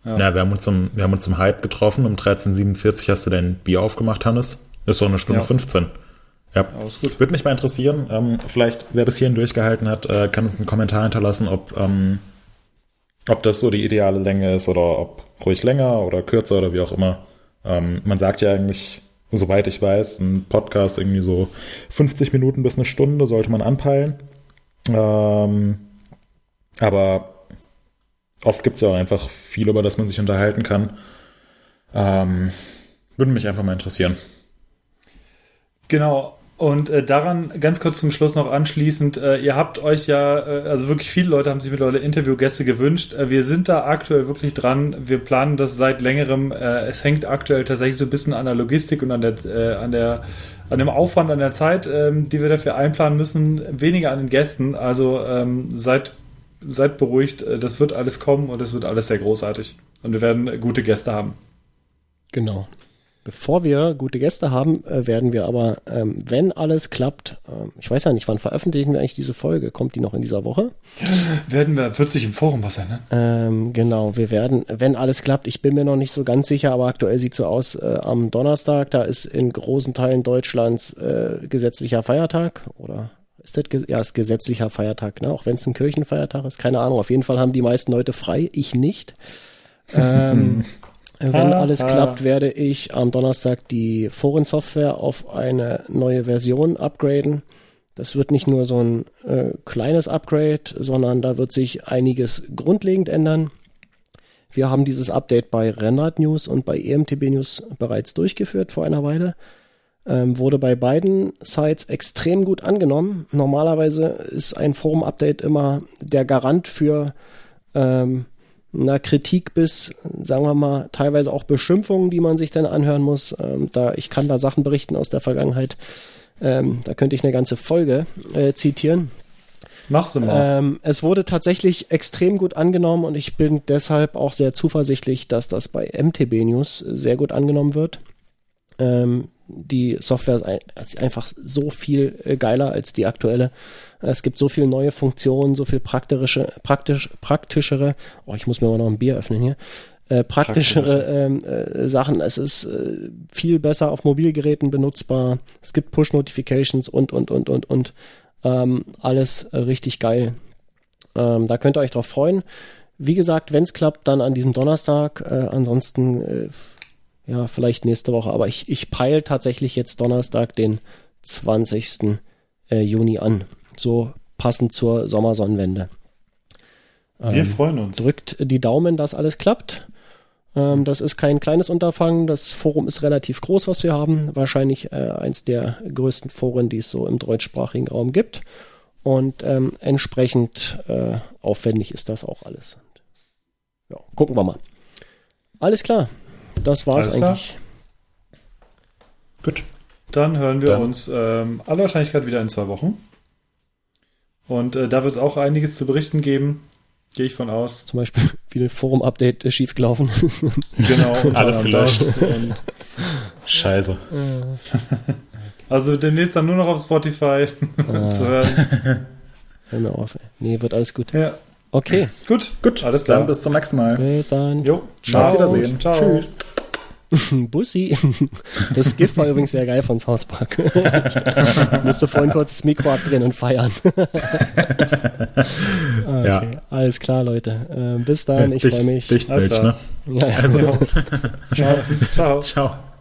Ja. ja. wir, haben uns zum, wir haben uns zum Hype getroffen. Um 13.47 hast du dein Bier aufgemacht, Hannes. Ist doch eine Stunde ja. 15. Ja, alles gut. Würde mich mal interessieren, ähm, vielleicht, wer bis hierhin durchgehalten hat, äh, kann uns einen Kommentar hinterlassen, ob, ähm, ob das so die ideale Länge ist oder ob ruhig länger oder kürzer oder wie auch immer. Ähm, man sagt ja eigentlich, soweit ich weiß, ein Podcast irgendwie so 50 Minuten bis eine Stunde sollte man anpeilen. Ähm, aber oft gibt es ja auch einfach viel, über das man sich unterhalten kann. Ähm, würde mich einfach mal interessieren. Genau, und äh, daran ganz kurz zum Schluss noch anschließend, äh, ihr habt euch ja, äh, also wirklich viele Leute haben sich mittlerweile Interviewgäste gewünscht. Äh, wir sind da aktuell wirklich dran. Wir planen das seit längerem. Äh, es hängt aktuell tatsächlich so ein bisschen an der Logistik und an der, äh, an der an dem Aufwand, an der Zeit, ähm, die wir dafür einplanen müssen, weniger an den Gästen. Also ähm, seid, seid beruhigt, das wird alles kommen und es wird alles sehr großartig. Und wir werden gute Gäste haben. Genau. Bevor wir gute Gäste haben, äh, werden wir aber, ähm, wenn alles klappt, ähm, ich weiß ja nicht, wann veröffentlichen wir eigentlich diese Folge? Kommt die noch in dieser Woche? Werden wir, wird sich im Forum was sein, ne? Ähm, genau, wir werden, wenn alles klappt, ich bin mir noch nicht so ganz sicher, aber aktuell sieht so aus, äh, am Donnerstag, da ist in großen Teilen Deutschlands äh, gesetzlicher Feiertag oder ist das, ja, ist gesetzlicher Feiertag, ne? Auch wenn es ein Kirchenfeiertag ist, keine Ahnung. Auf jeden Fall haben die meisten Leute frei, ich nicht. Ähm, Wenn alles klappt, werde ich am Donnerstag die Forensoftware auf eine neue Version upgraden. Das wird nicht nur so ein äh, kleines Upgrade, sondern da wird sich einiges grundlegend ändern. Wir haben dieses Update bei Renrat News und bei EMTB News bereits durchgeführt vor einer Weile. Ähm, wurde bei beiden Sites extrem gut angenommen. Normalerweise ist ein Forum-Update immer der Garant für ähm, einer Kritik bis, sagen wir mal, teilweise auch Beschimpfungen, die man sich dann anhören muss. Ähm, da ich kann da Sachen berichten aus der Vergangenheit. Ähm, da könnte ich eine ganze Folge äh, zitieren. Machst du mal. Ähm, es wurde tatsächlich extrem gut angenommen und ich bin deshalb auch sehr zuversichtlich, dass das bei MTB News sehr gut angenommen wird. Ähm, die Software ist einfach so viel äh, geiler als die aktuelle. Es gibt so viele neue Funktionen, so viel praktische, praktisch, praktischere, oh, ich muss mir mal noch ein Bier öffnen hier, äh, praktischere ähm, äh, Sachen. Es ist äh, viel besser auf Mobilgeräten benutzbar. Es gibt Push-Notifications und, und, und, und, und. Ähm, alles äh, richtig geil. Ähm, da könnt ihr euch drauf freuen. wie gesagt, wenn es klappt, dann an diesem Donnerstag. Äh, ansonsten, äh, ja, vielleicht nächste Woche. Aber ich, ich peile tatsächlich jetzt Donnerstag, den 20. Äh, Juni an. So passend zur Sommersonnenwende. Wir ähm, freuen uns. Drückt die Daumen, dass alles klappt. Ähm, das ist kein kleines Unterfangen. Das Forum ist relativ groß, was wir haben. Wahrscheinlich äh, eins der größten Foren, die es so im deutschsprachigen Raum gibt. Und ähm, entsprechend äh, aufwendig ist das auch alles. Ja, gucken wir mal. Alles klar. Das war's Alles eigentlich. Gut. Dann hören wir Dann. uns ähm, aller Wahrscheinlichkeit wieder in zwei Wochen. Und äh, da wird es auch einiges zu berichten geben. Gehe ich von aus. Zum Beispiel, wie ein Forum-Update äh, schiefgelaufen ist. Genau. Alles gelöscht. Scheiße. Also demnächst dann nur noch auf Spotify ah. zu hören. Hör mir auf. Ey. Nee, wird alles gut. Ja. Okay. Gut. Gut. Alles klar. Dann bis zum nächsten Mal. Bis dann. Jo. Ciao. Auf Wiedersehen. Ciao. Tschüss. Bussi. Das Gift war übrigens sehr geil von South Park. Ich musste vorhin kurz das Mikro abdrehen und feiern. okay, ja. alles klar, Leute. Äh, bis dann, ich freue mich. Dicht, Dicht, ne? Ja, ja. Also. Ciao. Ciao. Ciao.